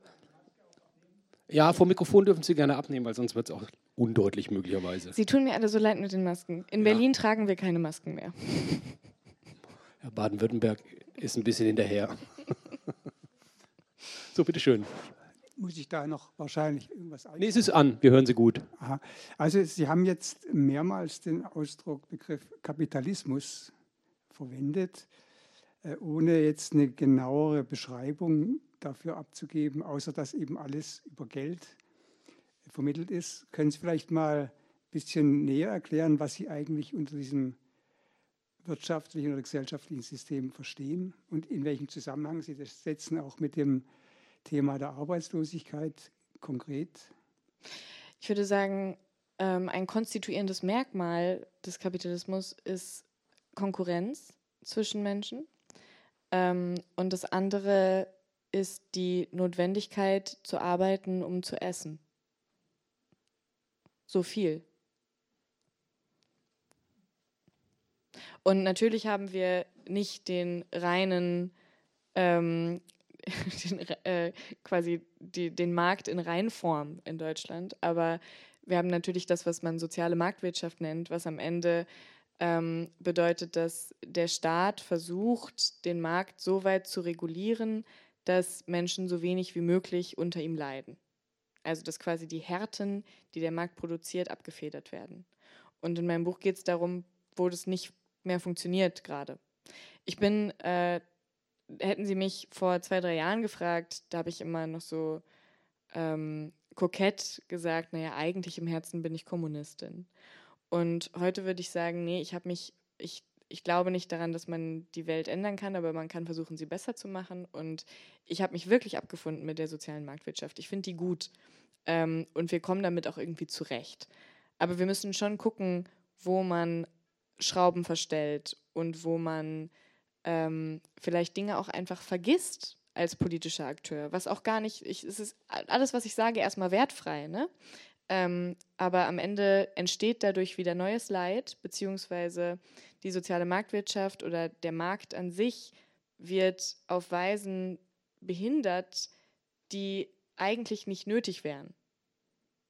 ja, vom Mikrofon dürfen Sie gerne abnehmen, weil sonst wird es auch undeutlich möglicherweise. Sie tun mir alle so leid mit den Masken. In ja. Berlin tragen wir keine Masken mehr. Ja, Baden-Württemberg ist ein bisschen hinterher. so, bitteschön. Muss ich da noch wahrscheinlich irgendwas ein? Nee, es ist an, wir hören Sie gut. Aha. Also Sie haben jetzt mehrmals den Ausdruck, Begriff Kapitalismus verwendet, äh, ohne jetzt eine genauere Beschreibung dafür abzugeben, außer dass eben alles über Geld vermittelt ist. Können Sie vielleicht mal ein bisschen näher erklären, was Sie eigentlich unter diesem wirtschaftlichen oder gesellschaftlichen System verstehen und in welchem Zusammenhang Sie das setzen, auch mit dem Thema der Arbeitslosigkeit konkret? Ich würde sagen, ähm, ein konstituierendes Merkmal des Kapitalismus ist Konkurrenz zwischen Menschen. Ähm, und das andere ist die Notwendigkeit zu arbeiten, um zu essen. So viel. Und natürlich haben wir nicht den reinen, ähm, den, äh, quasi die, den Markt in Reinform in Deutschland, aber wir haben natürlich das, was man soziale Marktwirtschaft nennt, was am Ende ähm, bedeutet, dass der Staat versucht, den Markt so weit zu regulieren, dass Menschen so wenig wie möglich unter ihm leiden. Also dass quasi die Härten, die der Markt produziert, abgefedert werden. Und in meinem Buch geht es darum, wo das nicht mehr funktioniert gerade. Ich bin, äh, hätten Sie mich vor zwei, drei Jahren gefragt, da habe ich immer noch so ähm, kokett gesagt, naja, eigentlich im Herzen bin ich Kommunistin. Und heute würde ich sagen, nee, ich habe mich, ich ich glaube nicht daran, dass man die Welt ändern kann, aber man kann versuchen, sie besser zu machen. Und ich habe mich wirklich abgefunden mit der sozialen Marktwirtschaft. Ich finde die gut. Ähm, und wir kommen damit auch irgendwie zurecht. Aber wir müssen schon gucken, wo man Schrauben verstellt und wo man ähm, vielleicht Dinge auch einfach vergisst als politischer Akteur. Was auch gar nicht, ich, es ist alles, was ich sage, erstmal wertfrei. Ne? Ähm, aber am Ende entsteht dadurch wieder neues Leid, beziehungsweise die soziale Marktwirtschaft oder der Markt an sich wird auf Weisen behindert, die eigentlich nicht nötig wären.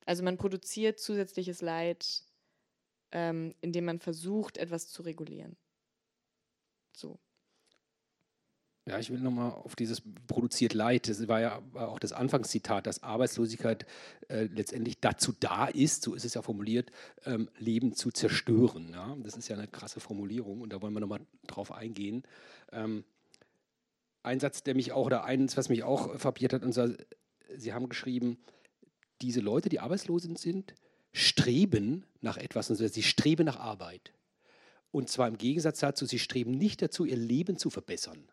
Also man produziert zusätzliches Leid, ähm, indem man versucht, etwas zu regulieren. So. Ja, ich will nochmal auf dieses produziert Leid. Das war ja auch das Anfangszitat, dass Arbeitslosigkeit äh, letztendlich dazu da ist, so ist es ja formuliert, ähm, Leben zu zerstören. Ja? Das ist ja eine krasse Formulierung und da wollen wir nochmal drauf eingehen. Ähm, ein Satz, der mich auch, oder eins, was mich auch verbiert hat, und zwar, Sie haben geschrieben, diese Leute, die arbeitslos sind, streben nach etwas, und sie streben nach Arbeit. Und zwar im Gegensatz dazu, sie streben nicht dazu, ihr Leben zu verbessern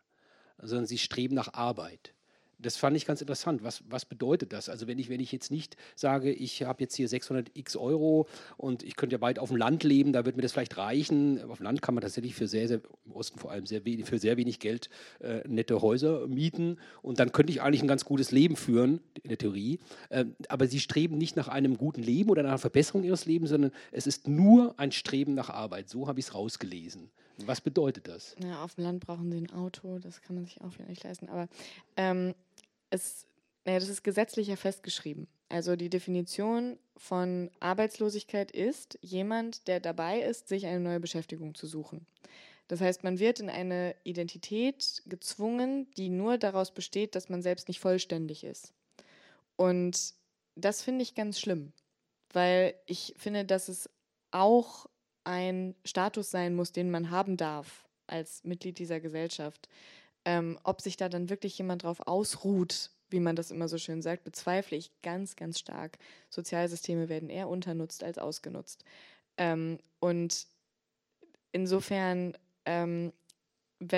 sondern sie streben nach Arbeit. Das fand ich ganz interessant. Was, was bedeutet das? Also wenn ich, wenn ich jetzt nicht sage, ich habe jetzt hier 600 x Euro und ich könnte ja weit auf dem Land leben, da wird mir das vielleicht reichen. Auf dem Land kann man tatsächlich für sehr, sehr, im Osten vor allem sehr wenig, für sehr wenig Geld äh, nette Häuser mieten und dann könnte ich eigentlich ein ganz gutes Leben führen, in der Theorie. Äh, aber sie streben nicht nach einem guten Leben oder nach einer Verbesserung ihres Lebens, sondern es ist nur ein Streben nach Arbeit. So habe ich es rausgelesen. Was bedeutet das? Ja, auf dem Land brauchen sie ein Auto, das kann man sich auch wieder nicht leisten. Aber ähm, es, ja, das ist gesetzlich ja festgeschrieben. Also die Definition von Arbeitslosigkeit ist jemand, der dabei ist, sich eine neue Beschäftigung zu suchen. Das heißt, man wird in eine Identität gezwungen, die nur daraus besteht, dass man selbst nicht vollständig ist. Und das finde ich ganz schlimm, weil ich finde, dass es auch ein Status sein muss, den man haben darf als Mitglied dieser Gesellschaft. Ähm, ob sich da dann wirklich jemand drauf ausruht, wie man das immer so schön sagt, bezweifle ich ganz, ganz stark. Sozialsysteme werden eher unternutzt als ausgenutzt. Ähm, und insofern, ähm,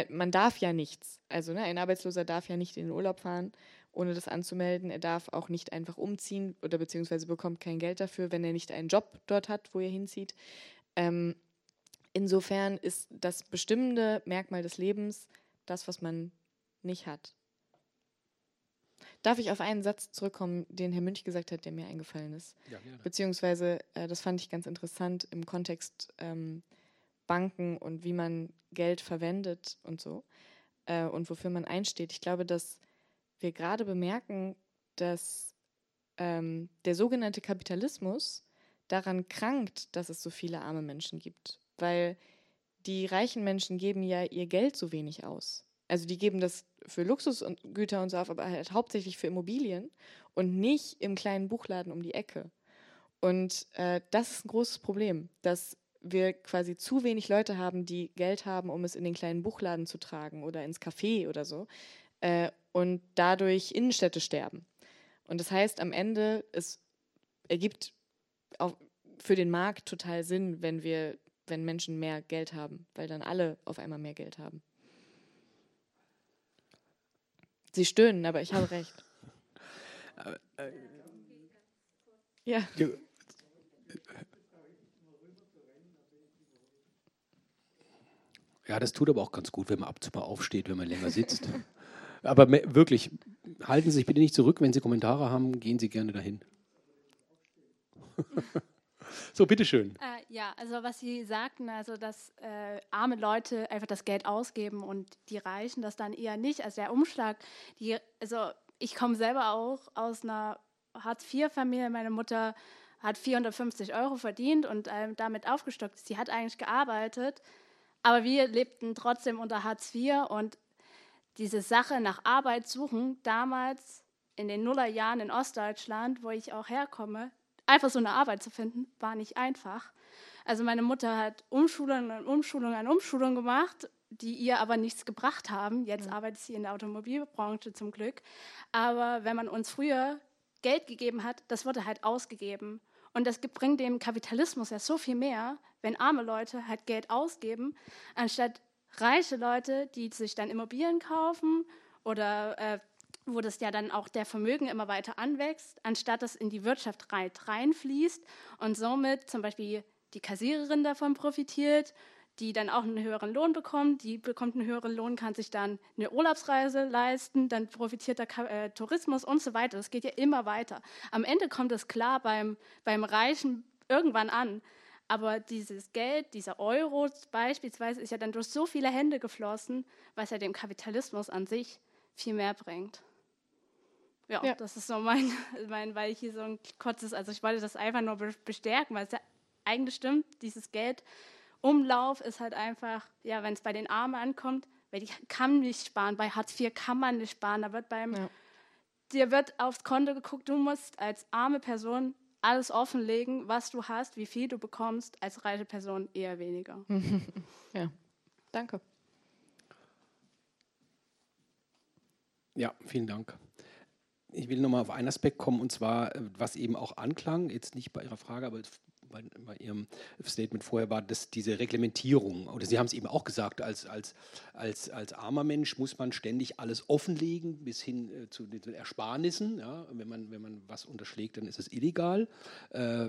man darf ja nichts. Also ne, ein Arbeitsloser darf ja nicht in den Urlaub fahren, ohne das anzumelden. Er darf auch nicht einfach umziehen oder beziehungsweise bekommt kein Geld dafür, wenn er nicht einen Job dort hat, wo er hinzieht. Ähm, insofern ist das bestimmende Merkmal des Lebens das, was man nicht hat. Darf ich auf einen Satz zurückkommen, den Herr Münch gesagt hat, der mir eingefallen ist? Ja, gerne. Beziehungsweise, äh, das fand ich ganz interessant im Kontext ähm, Banken und wie man Geld verwendet und so äh, und wofür man einsteht. Ich glaube, dass wir gerade bemerken, dass ähm, der sogenannte Kapitalismus daran krankt, dass es so viele arme Menschen gibt. Weil die reichen Menschen geben ja ihr Geld so wenig aus. Also die geben das für Luxus und so auf, aber halt hauptsächlich für Immobilien und nicht im kleinen Buchladen um die Ecke. Und äh, das ist ein großes Problem, dass wir quasi zu wenig Leute haben, die Geld haben, um es in den kleinen Buchladen zu tragen oder ins Café oder so. Äh, und dadurch Innenstädte sterben. Und das heißt, am Ende, es ergibt für den Markt total Sinn, wenn wir, wenn Menschen mehr Geld haben, weil dann alle auf einmal mehr Geld haben. Sie stöhnen, aber ich habe recht. Äh, ja. Ja, das tut aber auch ganz gut, wenn man ab und zu mal aufsteht, wenn man länger sitzt. aber wirklich, halten Sie sich bitte nicht zurück. Wenn Sie Kommentare haben, gehen Sie gerne dahin. so, bitteschön. Äh, ja, also was Sie sagten, also dass äh, arme Leute einfach das Geld ausgeben und die Reichen das dann eher nicht. Also der Umschlag, die, also ich komme selber auch aus einer Hartz-IV-Familie. Meine Mutter hat 450 Euro verdient und äh, damit aufgestockt. Sie hat eigentlich gearbeitet, aber wir lebten trotzdem unter Hartz IV und diese Sache nach Arbeit suchen, damals in den Nullerjahren in Ostdeutschland, wo ich auch herkomme, einfach so eine Arbeit zu finden, war nicht einfach. Also meine Mutter hat Umschulungen an Umschulungen an Umschulungen gemacht, die ihr aber nichts gebracht haben. Jetzt arbeitet sie in der Automobilbranche zum Glück. Aber wenn man uns früher Geld gegeben hat, das wurde halt ausgegeben. Und das bringt dem Kapitalismus ja so viel mehr, wenn arme Leute halt Geld ausgeben, anstatt reiche Leute, die sich dann Immobilien kaufen oder äh, wo das ja dann auch der Vermögen immer weiter anwächst, anstatt dass in die Wirtschaft reinfließt und somit zum Beispiel die Kassiererin davon profitiert, die dann auch einen höheren Lohn bekommt, die bekommt einen höheren Lohn, kann sich dann eine Urlaubsreise leisten, dann profitiert der äh, Tourismus und so weiter. Das geht ja immer weiter. Am Ende kommt es klar beim, beim Reichen irgendwann an. Aber dieses Geld, dieser Euro beispielsweise, ist ja dann durch so viele Hände geflossen, was ja dem Kapitalismus an sich viel mehr bringt ja, ja, das ist so mein, mein, weil ich hier so ein kurzes, also ich wollte das einfach nur bestärken, weil es ja eigentlich stimmt, dieses Geldumlauf ist halt einfach, ja, wenn es bei den Armen ankommt, weil die kann nicht sparen. Bei Hartz IV kann man nicht sparen. Da wird beim, Ja. dir wird aufs Konto geguckt, du musst als arme Person alles offenlegen, was du hast, wie viel du bekommst, als reiche Person eher weniger. Ja, danke. Ja, vielen Dank. Ich will nochmal auf einen Aspekt kommen, und zwar, äh, was eben auch anklang, jetzt nicht bei Ihrer Frage, aber bei, bei Ihrem Statement vorher war, dass diese Reglementierung, oder Sie haben es eben auch gesagt, als, als, als, als armer Mensch muss man ständig alles offenlegen, bis hin äh, zu den Ersparnissen. Ja? Wenn, man, wenn man was unterschlägt, dann ist es illegal. Äh,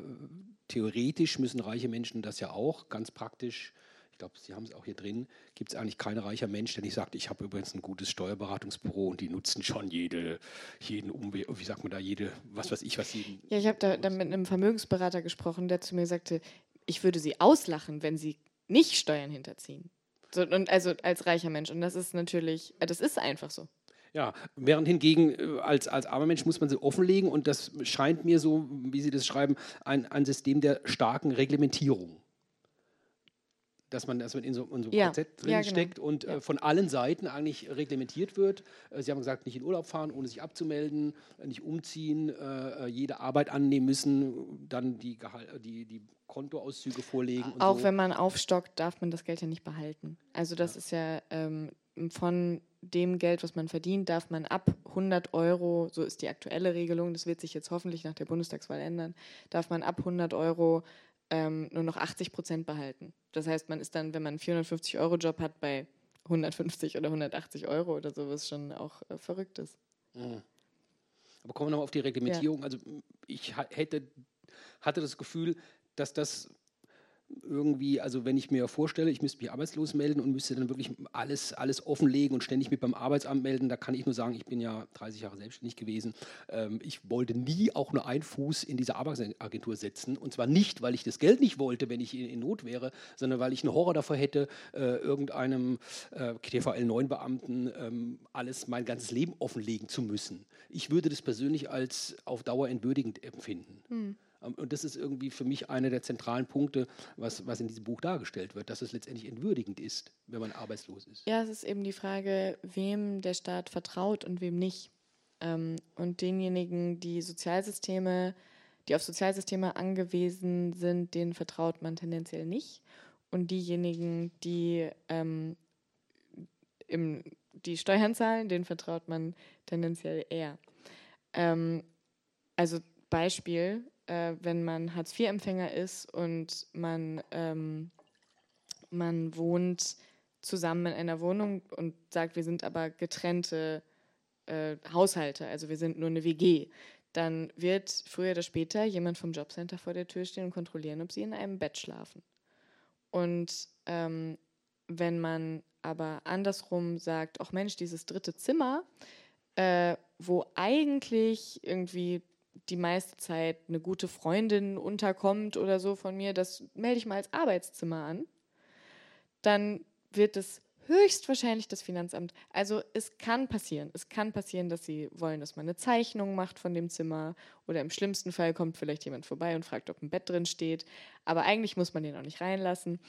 theoretisch müssen reiche Menschen das ja auch, ganz praktisch ich glaube, Sie haben es auch hier drin, gibt es eigentlich kein reicher Mensch, der nicht sagt, ich habe übrigens ein gutes Steuerberatungsbüro und die nutzen schon jede, jeden Umweg, wie sagt man da, jede, was weiß ich, was jeden. Ja, ich habe da, da mit einem Vermögensberater gesprochen, der zu mir sagte, ich würde sie auslachen, wenn sie nicht Steuern hinterziehen. So, und also als reicher Mensch. Und das ist natürlich, das ist einfach so. Ja, während hingegen äh, als, als armer Mensch muss man sie offenlegen und das scheint mir so, wie Sie das schreiben, ein, ein System der starken Reglementierung. Dass man, dass man in so, in so einem Ja, Korsett drin ja, genau. steckt und Ja. äh, von allen Seiten eigentlich reglementiert wird. Äh, Sie haben gesagt, nicht in Urlaub fahren, ohne sich abzumelden, äh, nicht umziehen, äh, äh, jede Arbeit annehmen müssen, dann die, Gehal äh, die, die Kontoauszüge vorlegen. Auch so. wenn man aufstockt, darf man das Geld ja nicht behalten. Also das ist ja ähm, von dem Geld, was man verdient, darf man ab 100 Euro, so ist die aktuelle Regelung, das wird sich jetzt hoffentlich nach der Bundestagswahl ändern, darf man ab 100 Euro ähm, nur noch 80 Prozent behalten. Das heißt, man ist dann, wenn man einen 450-Euro-Job hat, bei 150 oder 180 Euro oder so, was schon auch äh, verrückt ist. Mhm. Aber kommen wir nochmal auf die Reglementierung. Also ich hätte, hatte das Gefühl, dass das irgendwie, also wenn ich mir vorstelle, ich müsste mich arbeitslos melden und müsste dann wirklich alles, alles offenlegen und ständig mit beim Arbeitsamt melden, da kann ich nur sagen, ich bin ja 30 Jahre selbstständig gewesen. Ähm, ich wollte nie auch nur einen Fuß in diese Arbeitsagentur setzen. Und zwar nicht, weil ich das Geld nicht wollte, wenn ich in, in Not wäre, sondern weil ich einen Horror davor hätte, äh, irgendeinem äh, TVL-9-Beamten ähm, alles mein ganzes Leben offenlegen zu müssen. Ich würde das persönlich als auf Dauer entwürdigend empfinden. Ähm, Und das ist irgendwie für mich einer der zentralen Punkte, was, was in diesem Buch dargestellt wird, dass es letztendlich entwürdigend ist, wenn man arbeitslos ist. Ja, es ist eben die Frage, wem der Staat vertraut und wem nicht. Ähm, und denjenigen, die Sozialsysteme, die auf Sozialsysteme angewiesen sind, denen vertraut man tendenziell nicht. Und diejenigen, die ähm, im, die Steuern zahlen, denen vertraut man tendenziell eher. Ähm, also Beispiel, äh, wenn man Hartz-IV-Empfänger ist und man, ähm, man wohnt zusammen in einer Wohnung und sagt, wir sind aber getrennte äh, Haushalte, also wir sind nur eine WG, dann wird früher oder später jemand vom Jobcenter vor der Tür stehen und kontrollieren, ob sie in einem Bett schlafen. Und ähm, wenn man aber andersrum sagt, ach Mensch, dieses dritte Zimmer, äh, wo eigentlich irgendwie die meiste Zeit eine gute Freundin unterkommt oder so von mir, das melde ich mal als Arbeitszimmer an, dann wird es höchstwahrscheinlich das Finanzamt. Also es kann passieren. Es kann passieren, dass sie wollen, dass man eine Zeichnung macht von dem Zimmer oder im schlimmsten Fall kommt vielleicht jemand vorbei und fragt, ob ein Bett drin steht. Aber eigentlich muss man den auch nicht reinlassen.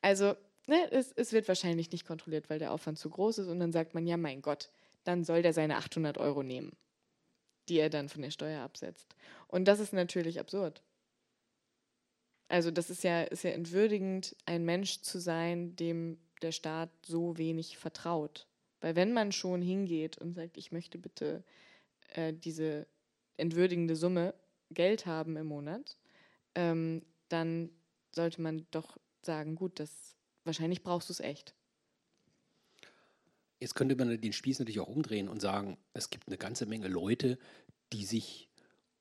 Also ne, es, es wird wahrscheinlich nicht kontrolliert, weil der Aufwand zu groß ist und dann sagt man, ja mein Gott, dann soll der seine 800 Euro nehmen, die er dann von der Steuer absetzt. Und das ist natürlich absurd. Also das ist ja, ist ja entwürdigend, ein Mensch zu sein, dem der Staat so wenig vertraut. Weil wenn man schon hingeht und sagt, ich möchte bitte äh, diese entwürdigende Summe Geld haben im Monat, ähm, dann sollte man doch sagen, gut, das wahrscheinlich brauchst du es echt. Jetzt könnte man den Spieß natürlich auch umdrehen und sagen, es gibt eine ganze Menge Leute, die sich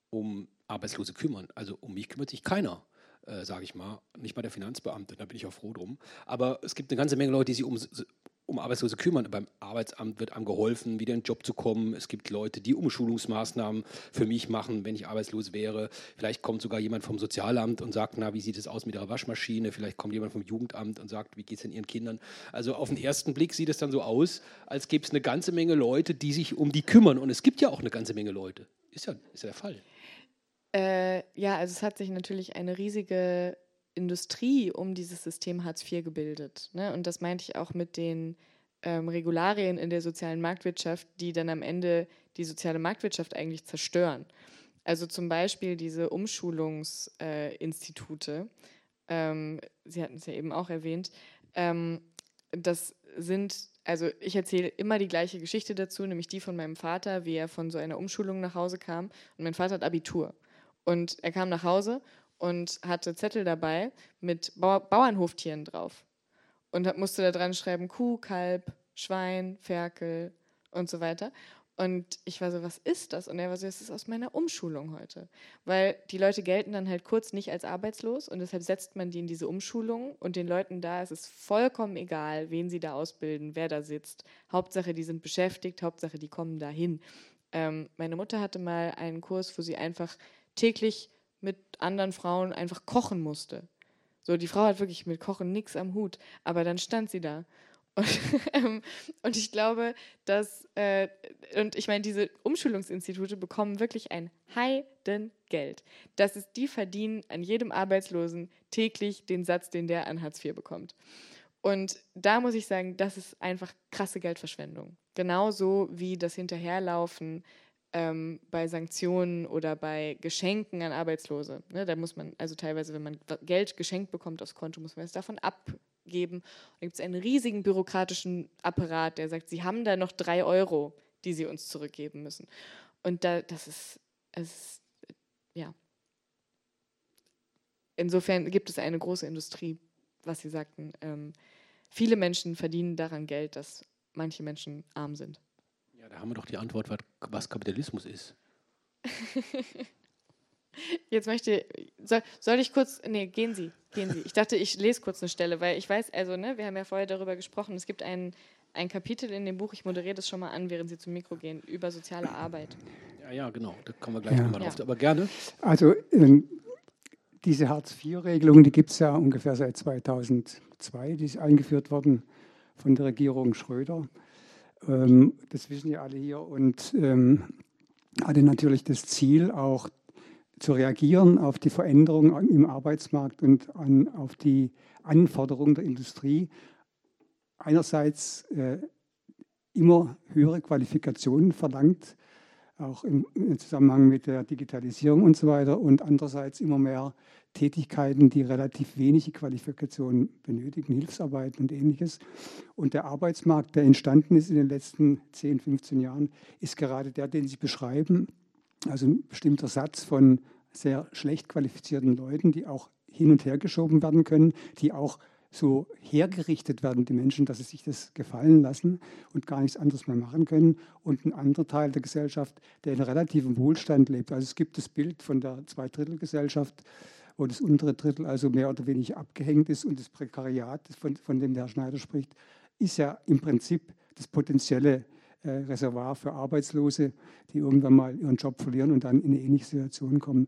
um Arbeitslose kümmern. Also um mich kümmert sich keiner, äh, sage ich mal. Nicht mal der Finanzbeamte, da bin ich auch froh drum. Aber es gibt eine ganze Menge Leute, die sich um, um Arbeitslose kümmern. Beim Arbeitsamt wird einem geholfen, wieder in den Job zu kommen. Es gibt Leute, die Umschulungsmaßnahmen für mich machen, wenn ich arbeitslos wäre. Vielleicht kommt sogar jemand vom Sozialamt und sagt, na, wie sieht es aus mit Ihrer Waschmaschine? Vielleicht kommt jemand vom Jugendamt und sagt, wie geht es denn Ihren Kindern? Also auf den ersten Blick sieht es dann so aus, als gäbe es eine ganze Menge Leute, die sich um die kümmern. Und es gibt ja auch eine ganze Menge Leute. Ist ja, ist ja der Fall. Äh, ja, also es hat sich natürlich eine riesige Industrie um dieses System Hartz IV gebildet. Ne? Und das meinte ich auch mit den ähm, Regularien in der sozialen Marktwirtschaft, die dann am Ende die soziale Marktwirtschaft eigentlich zerstören. Also zum Beispiel diese Umschulungsinstitute, äh, ähm, Sie hatten es ja eben auch erwähnt, ähm, das sind, also ich erzähle immer die gleiche Geschichte dazu, nämlich die von meinem Vater, wie er von so einer Umschulung nach Hause kam. Und mein Vater hat Abitur. Und er kam nach Hause und hatte Zettel dabei mit Bau Bauernhoftieren drauf. Und musste da dran schreiben, Kuh, Kalb, Schwein, Ferkel und so weiter. Und ich war so, was ist das? Und er war so, das ist aus meiner Umschulung heute. Weil die Leute gelten dann halt kurz nicht als arbeitslos und deshalb setzt man die in diese Umschulung und den Leuten da ist es vollkommen egal, wen sie da ausbilden, wer da sitzt. Hauptsache, die sind beschäftigt, Hauptsache, die kommen dahin. Ähm, meine Mutter hatte mal einen Kurs, wo sie einfach täglich mit anderen Frauen einfach kochen musste. So, die Frau hat wirklich mit Kochen nichts am Hut, aber dann stand sie da und, ähm, und, ich glaube, dass, äh, und ich meine, diese Umschulungsinstitute bekommen wirklich ein Heidengeld. Das ist, die verdienen an jedem Arbeitslosen täglich den Satz, den der an Hartz IV bekommt. Und da muss ich sagen, das ist einfach krasse Geldverschwendung. Genauso wie das Hinterherlaufen ähm, bei Sanktionen oder bei Geschenken an Arbeitslose. Ne, da muss man, also teilweise, wenn man Geld geschenkt bekommt aufs Konto, muss man es davon ab geben. da gibt es einen riesigen bürokratischen Apparat, der sagt, Sie haben da noch drei Euro, die Sie uns zurückgeben müssen. Und da, das ist, ist ja. Insofern gibt es eine große Industrie, was Sie sagten. Ähm, viele Menschen verdienen daran Geld, dass manche Menschen arm sind. Ja, da haben wir doch die Antwort, was Kapitalismus ist. Jetzt möchte soll, soll ich kurz nee, gehen Sie, gehen Sie. Ich dachte, ich lese kurz eine Stelle, weil ich weiß, also ne, wir haben ja vorher darüber gesprochen, es gibt ein, ein Kapitel in dem Buch, ich moderiere das schon mal an, während Sie zum Mikro gehen, über soziale Arbeit. Ja, ja, genau, da kommen wir gleich ja. nochmal drauf, ja. aber gerne. Also ähm, diese Hartz-IV-Regelung, die gibt es ja ungefähr seit 2002, die ist eingeführt worden von der Regierung Schröder. Ähm, das wissen ja alle hier und ähm, hatte natürlich das Ziel, auch zu reagieren auf die Veränderungen im Arbeitsmarkt und an, auf die Anforderungen der Industrie. Einerseits äh, immer höhere Qualifikationen verlangt, auch im, Zusammenhang mit der Digitalisierung und so weiter, und andererseits immer mehr Tätigkeiten, die relativ wenige Qualifikationen benötigen, Hilfsarbeiten und ähnliches. Und der Arbeitsmarkt, der entstanden ist in den letzten 10, 15 Jahren, ist gerade der, den Sie beschreiben, also ein bestimmter Satz von sehr schlecht qualifizierten Leuten, die auch hin und her geschoben werden können, die auch so hergerichtet werden, die Menschen, dass sie sich das gefallen lassen und gar nichts anderes mehr machen können. Und ein anderer Teil der Gesellschaft, der in relativem Wohlstand lebt. Also es gibt das Bild von der Zweidrittelgesellschaft, wo das untere Drittel also mehr oder weniger abgehängt ist und das Prekariat, von, von dem Herr Schneider spricht, ist ja im Prinzip das potenzielle äh, Reservoir für Arbeitslose, die irgendwann mal ihren Job verlieren und dann in eine ähnliche Situation kommen.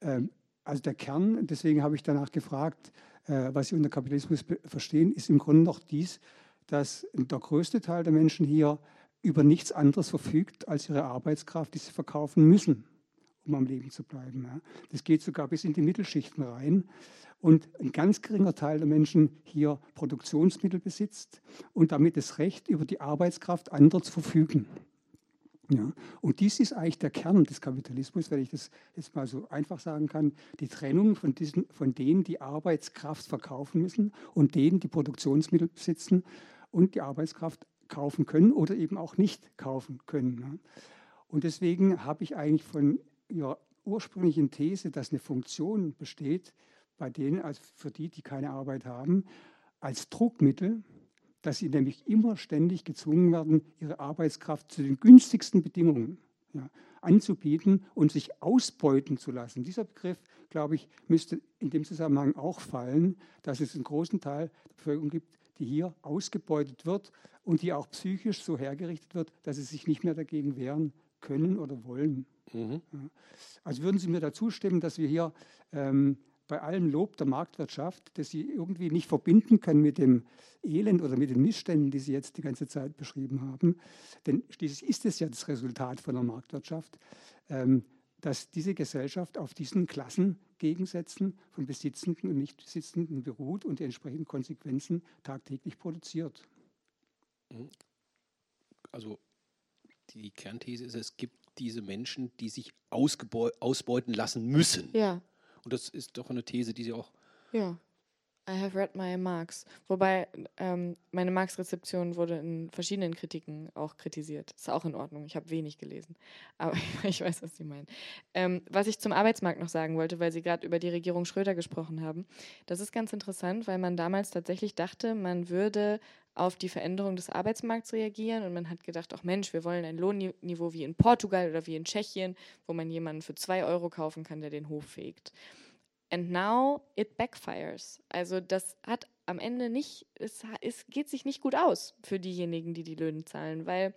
Ähm, also der Kern, deswegen habe ich danach gefragt, äh, was Sie unter Kapitalismus verstehen, ist im Grunde noch dies, dass der größte Teil der Menschen hier über nichts anderes verfügt als ihre Arbeitskraft, die sie verkaufen müssen, um am Leben zu bleiben. Das geht sogar bis in die Mittelschichten rein und ein ganz geringer Teil der Menschen hier Produktionsmittel besitzt und damit das Recht über die Arbeitskraft anderer zu verfügen. Ja, und dies ist eigentlich der Kern des Kapitalismus, wenn ich das jetzt mal so einfach sagen kann, die Trennung von, diesen, von denen, die Arbeitskraft verkaufen müssen und denen, die Produktionsmittel besitzen und die Arbeitskraft kaufen können oder eben auch nicht kaufen können. Und deswegen habe ich eigentlich von Ihrer ursprünglichen These, dass eine Funktion besteht, bei denen, also für die, die keine Arbeit haben, als Druckmittel, dass sie nämlich immer ständig gezwungen werden, ihre Arbeitskraft zu den günstigsten Bedingungen ja, anzubieten und sich ausbeuten zu lassen. Dieser Begriff, glaube ich, müsste in dem Zusammenhang auch fallen, dass es einen großen Teil der Bevölkerung gibt, die hier ausgebeutet wird und die auch psychisch so hergerichtet wird, dass sie sich nicht mehr dagegen wehren können oder wollen. Mhm. Also würden Sie mir dazu stimmen, dass wir hier ähm, bei allem Lob der Marktwirtschaft, das sie irgendwie nicht verbinden können mit dem Elend oder mit den Missständen, die Sie jetzt die ganze Zeit beschrieben haben. Denn schließlich ist es ja das Resultat von der Marktwirtschaft, ähm, dass diese Gesellschaft auf diesen Klassengegensätzen von Besitzenden und Nichtbesitzenden beruht und die entsprechenden Konsequenzen tagtäglich produziert. Also die Kernthese ist, es gibt diese Menschen, die sich ausbeuten lassen müssen. Ja. Und das ist doch eine These, die Sie auch. Ja. I have read my Marx. Wobei ähm, meine Marx-Rezeption wurde in verschiedenen Kritiken auch kritisiert. Ist auch in Ordnung. Ich habe wenig gelesen. Aber ich weiß, was Sie meinen. Ähm, was ich zum Arbeitsmarkt noch sagen wollte, weil Sie gerade über die Regierung Schröder gesprochen haben. Das ist ganz interessant, weil man damals tatsächlich dachte, man würde auf die Veränderung des Arbeitsmarkts reagieren und man hat gedacht, ach Mensch, wir wollen ein Lohnniveau wie in Portugal oder wie in Tschechien, wo man jemanden für zwei Euro kaufen kann, der den Hof fegt. And now it backfires. Also das hat am Ende nicht, es, es geht sich nicht gut aus für diejenigen, die die Löhne zahlen, weil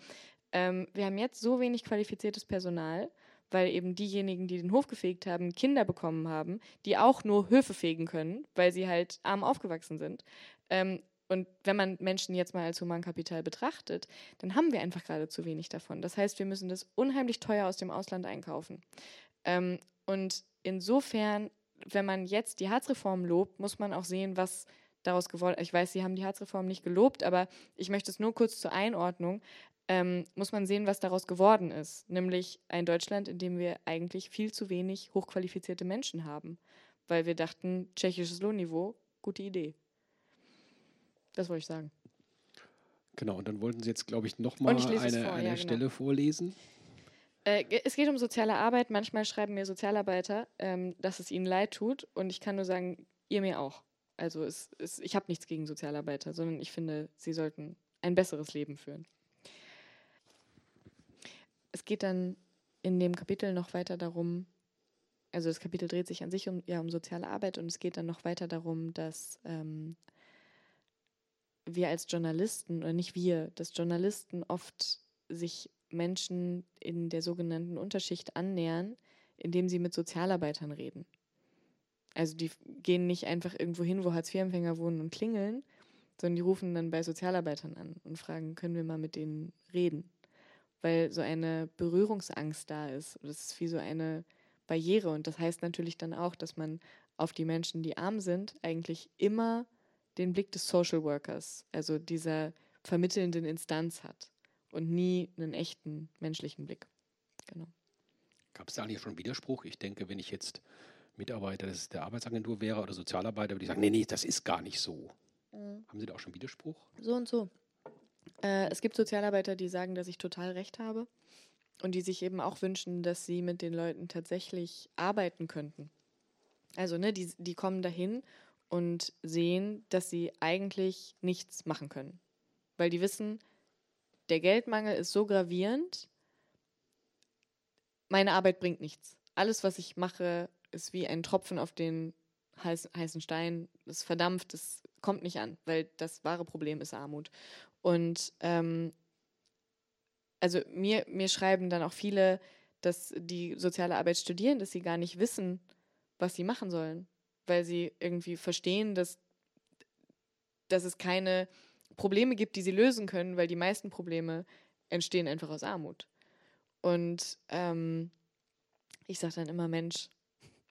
ähm, wir haben jetzt so wenig qualifiziertes Personal, weil eben diejenigen, die den Hof gefegt haben, Kinder bekommen haben, die auch nur Höfe fegen können, weil sie halt arm aufgewachsen sind. Ähm, und wenn man Menschen jetzt mal als Humankapital betrachtet, dann haben wir einfach gerade zu wenig davon. Das heißt, wir müssen das unheimlich teuer aus dem Ausland einkaufen. Ähm, und insofern wenn man jetzt die Harzreform lobt, muss man auch sehen, was daraus geworden ist. Ich weiß, Sie haben die Harzreform nicht gelobt, aber ich möchte es nur kurz zur Einordnung. Ähm, muss man sehen, was daraus geworden ist. Nämlich ein Deutschland, in dem wir eigentlich viel zu wenig hochqualifizierte Menschen haben. Weil wir dachten, tschechisches Lohnniveau, gute Idee. Das wollte ich sagen. Genau, und dann wollten Sie jetzt, glaube ich, nochmal eine, vor, eine ja, genau. Stelle vorlesen. Äh, es geht um soziale Arbeit. Manchmal schreiben mir Sozialarbeiter, ähm, dass es ihnen leid tut. Und ich kann nur sagen, ihr mir auch. Also es, es, ich habe nichts gegen Sozialarbeiter, sondern ich finde, sie sollten ein besseres Leben führen. Es geht dann in dem Kapitel noch weiter darum, also das Kapitel dreht sich an sich um, ja, um soziale Arbeit und es geht dann noch weiter darum, dass ähm, wir als Journalisten, oder nicht wir, dass Journalisten oft sich Menschen in der sogenannten Unterschicht annähern, indem sie mit Sozialarbeitern reden. Also die gehen nicht einfach irgendwo hin, wo Hartz-IV-Empfänger wohnen und klingeln, sondern die rufen dann bei Sozialarbeitern an und fragen, können wir mal mit denen reden? Weil so eine Berührungsangst da ist. Das ist wie so eine Barriere. Und das heißt natürlich dann auch, dass man auf die Menschen, die arm sind, eigentlich immer den Blick des Social Workers, also dieser vermittelnden Instanz hat und nie einen echten menschlichen Blick. Genau. Gab es da eigentlich schon Widerspruch? Ich denke, wenn ich jetzt Mitarbeiter der Arbeitsagentur wäre oder Sozialarbeiter, würde ich sagen, nee, nee, das ist gar nicht so. Mhm. Haben Sie da auch schon Widerspruch? So und so. Äh, es gibt Sozialarbeiter, die sagen, dass ich total recht habe und die sich eben auch wünschen, dass sie mit den Leuten tatsächlich arbeiten könnten. Also, ne, die, die kommen dahin und sehen, dass sie eigentlich nichts machen können. Weil die wissen, der Geldmangel ist so gravierend, meine Arbeit bringt nichts. Alles, was ich mache, ist wie ein Tropfen auf den heißen Stein. Es verdampft, es kommt nicht an, weil das wahre Problem ist Armut. Und ähm, also mir, mir schreiben dann auch viele, dass die soziale Arbeit studieren, dass sie gar nicht wissen, was sie machen sollen, weil sie irgendwie verstehen, dass, dass es keine Probleme gibt, die sie lösen können, weil die meisten Probleme entstehen einfach aus Armut. Und ähm, ich sage dann immer, Mensch,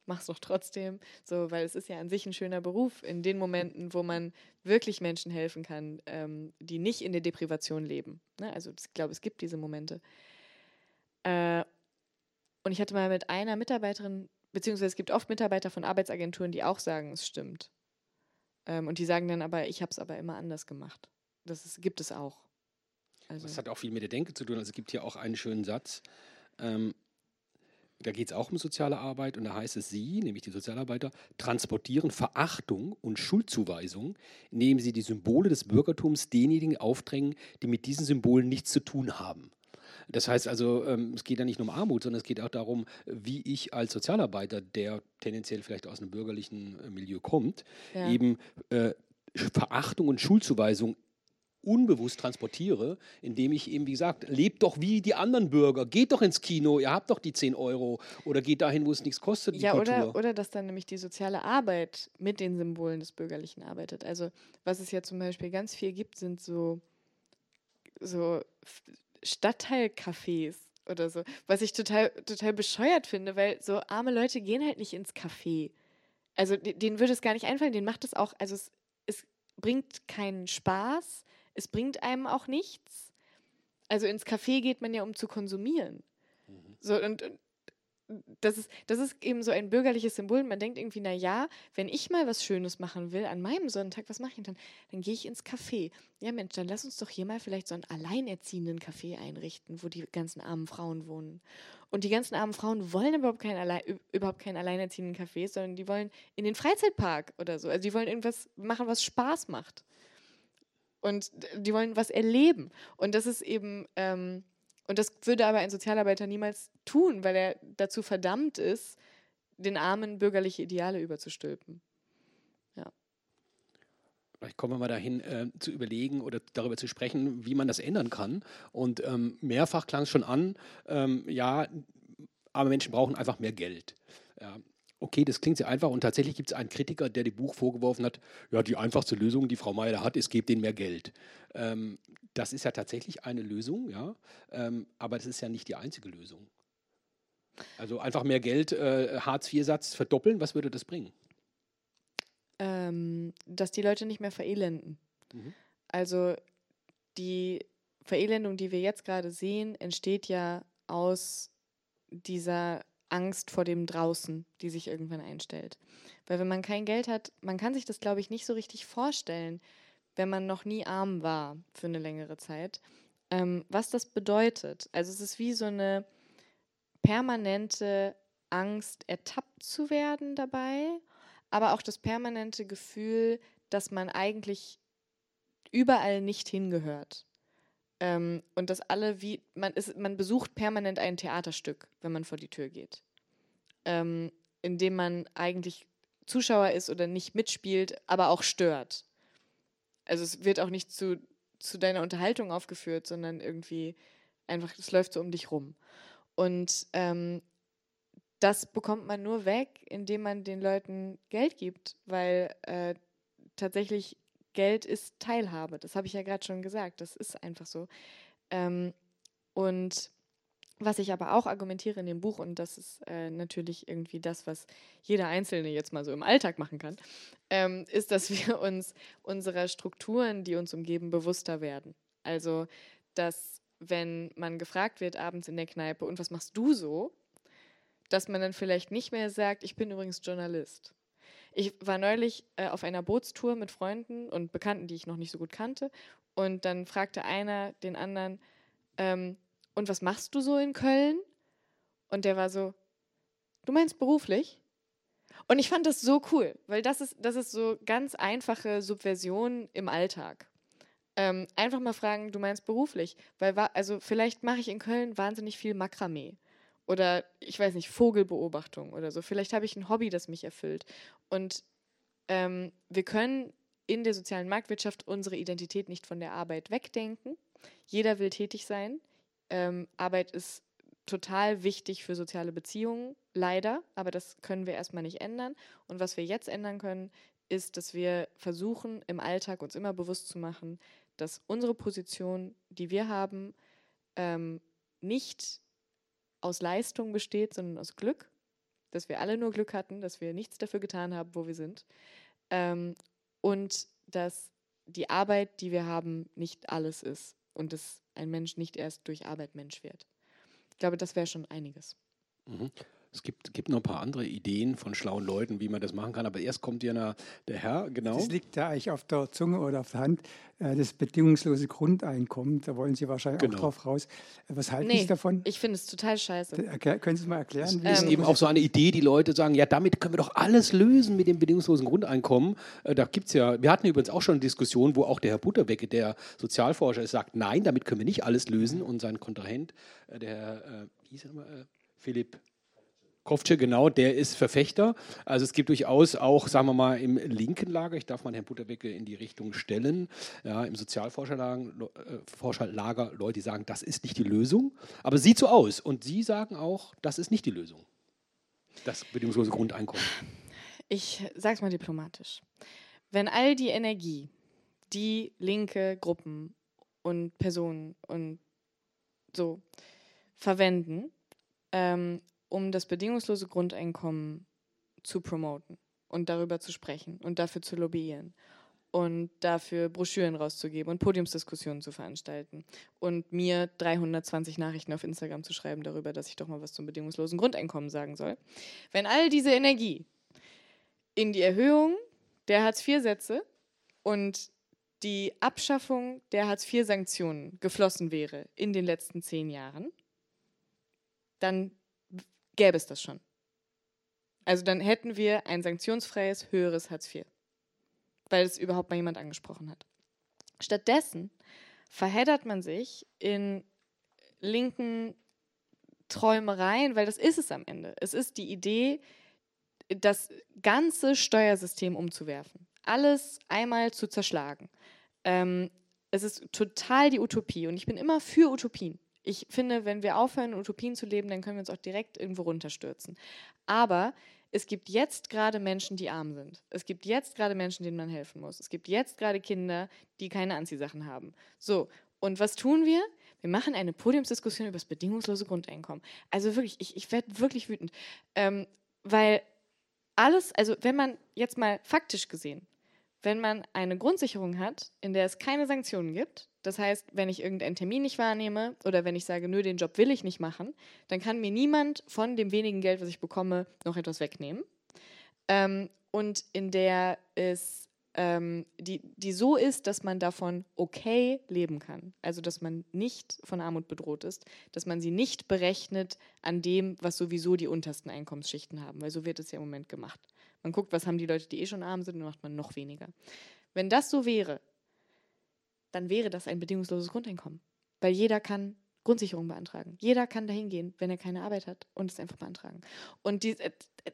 mach's doch trotzdem, so, weil es ist ja an sich ein schöner Beruf in den Momenten, wo man wirklich Menschen helfen kann, ähm, die nicht in der Deprivation leben. Ne? Also ich glaube, es gibt diese Momente. Äh, und ich hatte mal mit einer Mitarbeiterin, beziehungsweise es gibt oft Mitarbeiter von Arbeitsagenturen, die auch sagen, es stimmt. Ähm, und die sagen dann aber, ich habe es aber immer anders gemacht. Das ist, gibt es auch. Also. Das hat auch viel mit der Denke zu tun. Also es gibt hier auch einen schönen Satz. Ähm, da geht es auch um soziale Arbeit und da heißt es, Sie, nämlich die Sozialarbeiter, transportieren Verachtung und Schuldzuweisung, indem sie die Symbole des Bürgertums denjenigen aufdrängen, die mit diesen Symbolen nichts zu tun haben. Das heißt also, ähm, es geht ja nicht nur um Armut, sondern es geht auch darum, wie ich als Sozialarbeiter, der tendenziell vielleicht aus einem bürgerlichen äh, Milieu kommt, ja. eben äh, Verachtung und Schuldzuweisung unbewusst transportiere, indem ich eben, wie gesagt, lebt doch wie die anderen Bürger, geht doch ins Kino, ihr habt doch die 10 Euro oder geht dahin, wo es nichts kostet. Ja, oder, oder dass dann nämlich die soziale Arbeit mit den Symbolen des Bürgerlichen arbeitet. Also was es ja zum Beispiel ganz viel gibt, sind so, so Stadtteilcafés oder so, was ich total, total bescheuert finde, weil so arme Leute gehen halt nicht ins Café. Also denen würde es gar nicht einfallen, denen macht es auch, also es, es bringt keinen Spaß, es bringt einem auch nichts. Also ins Café geht man ja, um zu konsumieren. Mhm. So, und, und das ist, das ist eben so ein bürgerliches Symbol. Man denkt irgendwie, na ja, wenn ich mal was Schönes machen will an meinem Sonntag, was mache ich dann? Dann gehe ich ins Café. Ja, Mensch, dann lass uns doch hier mal vielleicht so einen alleinerziehenden Café einrichten, wo die ganzen armen Frauen wohnen. Und die ganzen armen Frauen wollen überhaupt keinen, Allein, überhaupt keinen alleinerziehenden Café, sondern die wollen in den Freizeitpark oder so. Also die wollen irgendwas machen, was Spaß macht. Und die wollen was erleben. Und das ist eben. Ähm, und das würde aber ein Sozialarbeiter niemals tun, weil er dazu verdammt ist, den Armen bürgerliche Ideale überzustülpen. Ja. Vielleicht kommen wir mal dahin, äh, zu überlegen oder darüber zu sprechen, wie man das ändern kann. Und ähm, mehrfach klang es schon an, ähm, ja, arme Menschen brauchen einfach mehr Geld. Ja. Okay, das klingt sehr einfach und tatsächlich gibt es einen Kritiker, der dem Buch vorgeworfen hat, ja, die einfachste Lösung, die Frau Meier hat, ist, gebt denen mehr Geld. Ähm, das ist ja tatsächlich eine Lösung, ja, ähm, aber das ist ja nicht die einzige Lösung. Also einfach mehr Geld, äh, Hartz-IV-Satz verdoppeln, was würde das bringen? Ähm, dass die Leute nicht mehr verelenden. Mhm. Also die Verelendung, die wir jetzt gerade sehen, entsteht ja aus dieser Angst vor dem Draußen, die sich irgendwann einstellt. Weil wenn man kein Geld hat, man kann sich das, glaube ich, nicht so richtig vorstellen, wenn man noch nie arm war für eine längere Zeit, ähm, was das bedeutet. Also es ist wie so eine permanente Angst, ertappt zu werden dabei, aber auch das permanente Gefühl, dass man eigentlich überall nicht hingehört. Ähm, und dass alle wie, man, ist, man besucht permanent ein Theaterstück, wenn man vor die Tür geht. Ähm, in dem man eigentlich Zuschauer ist oder nicht mitspielt, aber auch stört also es wird auch nicht zu, zu deiner Unterhaltung aufgeführt, sondern irgendwie einfach, es läuft so um dich rum. Und ähm, das bekommt man nur weg, indem man den Leuten Geld gibt, weil äh, tatsächlich Geld ist Teilhabe. Das habe ich ja gerade schon gesagt. Das ist einfach so. Ähm, und was ich aber auch argumentiere in dem Buch, und das ist äh, natürlich irgendwie das, was jeder Einzelne jetzt mal so im Alltag machen kann, ähm, ist, dass wir uns unserer Strukturen, die uns umgeben, bewusster werden. Also, dass wenn man gefragt wird abends in der Kneipe, und was machst du so, dass man dann vielleicht nicht mehr sagt, ich bin übrigens Journalist. Ich war neulich äh, auf einer Bootstour mit Freunden und Bekannten, die ich noch nicht so gut kannte, und dann fragte einer den anderen, ähm, und was machst du so in Köln? Und der war so, du meinst beruflich? Und ich fand das so cool, weil das ist, das ist so ganz einfache Subversion im Alltag. Ähm, einfach mal fragen, du meinst beruflich? Weil, also vielleicht mache ich in Köln wahnsinnig viel Makramee oder ich weiß nicht, Vogelbeobachtung oder so. Vielleicht habe ich ein Hobby, das mich erfüllt. Und ähm, wir können in der sozialen Marktwirtschaft unsere Identität nicht von der Arbeit wegdenken. Jeder will tätig sein. Ähm, Arbeit ist total wichtig für soziale Beziehungen, leider, aber das können wir erstmal nicht ändern. Und was wir jetzt ändern können, ist, dass wir versuchen, im Alltag uns immer bewusst zu machen, dass unsere Position, die wir haben, ähm, nicht aus Leistung besteht, sondern aus Glück. Dass wir alle nur Glück hatten, dass wir nichts dafür getan haben, wo wir sind. Ähm, und dass die Arbeit, die wir haben, nicht alles ist. Und dass ein Mensch nicht erst durch Arbeit Mensch wird. Ich glaube, das wäre schon einiges. Mhm. Es gibt, gibt noch ein paar andere Ideen von schlauen Leuten, wie man das machen kann. Aber erst kommt ja der, der Herr, genau. Das liegt ja eigentlich auf der Zunge oder auf der Hand. Äh, das bedingungslose Grundeinkommen, da wollen Sie wahrscheinlich genau. auch drauf raus. Äh, was halten nee, Sie davon? Ich finde es total scheiße. Erklär, können Sie es mal erklären? Das ist ähm, eben auch so eine Idee, die Leute sagen, ja, damit können wir doch alles lösen mit dem bedingungslosen Grundeinkommen. Äh, da gibt es ja, wir hatten übrigens auch schon eine Diskussion, wo auch der Herr Butterwecke, der Sozialforscher ist, sagt, nein, damit können wir nicht alles lösen. Und sein Kontrahent, der Herr, äh, wie hieß er nochmal, Philipp Kofce, genau, der ist Verfechter. Also es gibt durchaus auch, sagen wir mal, im linken Lager, ich darf mal Herrn Butterbecke in die Richtung stellen, ja, im Sozialforscherlager äh, Leute, die sagen, das ist nicht die Lösung. Aber sieht so aus. Und Sie sagen auch, das ist nicht die Lösung. Das bedingungslose Grundeinkommen. Ich sage es mal diplomatisch. Wenn all die Energie, die linke Gruppen und Personen und so verwenden, ähm, um das bedingungslose Grundeinkommen zu promoten und darüber zu sprechen und dafür zu lobbyieren. und dafür Broschüren rauszugeben und Podiumsdiskussionen zu veranstalten und mir 320 Nachrichten auf Instagram zu schreiben darüber, dass ich doch mal was zum bedingungslosen Grundeinkommen sagen soll. Wenn all diese Energie in die Erhöhung der Hartz-IV-Sätze und die Abschaffung der Hartz-IV-Sanktionen geflossen wäre in den letzten zehn Jahren, dann gäbe es das schon. Also dann hätten wir ein sanktionsfreies, höheres Hartz IV weil es überhaupt mal jemand angesprochen hat. Stattdessen verheddert man sich in linken Träumereien, weil das ist es am Ende. Es ist die Idee, das ganze Steuersystem umzuwerfen, alles einmal zu zerschlagen. Ähm, es ist total die Utopie und ich bin immer für Utopien. Ich finde, wenn wir aufhören, Utopien zu leben, dann können wir uns auch direkt irgendwo runterstürzen. Aber es gibt jetzt gerade Menschen, die arm sind. Es gibt jetzt gerade Menschen, denen man helfen muss. Es gibt jetzt gerade Kinder, die keine Anziehsachen haben. So, und was tun wir? Wir machen eine Podiumsdiskussion über das bedingungslose Grundeinkommen. Also wirklich, ich, ich werde wirklich wütend. Ähm, weil alles, also wenn man jetzt mal faktisch gesehen, wenn man eine Grundsicherung hat, in der es keine Sanktionen gibt, das heißt, wenn ich irgendeinen Termin nicht wahrnehme oder wenn ich sage, nö, den Job will ich nicht machen, dann kann mir niemand von dem wenigen Geld, was ich bekomme, noch etwas wegnehmen. Ähm, und in der es ähm, die, die so ist, dass man davon okay leben kann. Also dass man nicht von Armut bedroht ist, dass man sie nicht berechnet an dem, was sowieso die untersten Einkommensschichten haben, weil so wird es ja im Moment gemacht. Man guckt, was haben die Leute, die eh schon arm sind, und macht man noch weniger. Wenn das so wäre, dann wäre das ein bedingungsloses Grundeinkommen. Weil jeder kann Grundsicherung beantragen. Jeder kann dahin gehen, wenn er keine Arbeit hat und es einfach beantragen. Und die, äh, äh,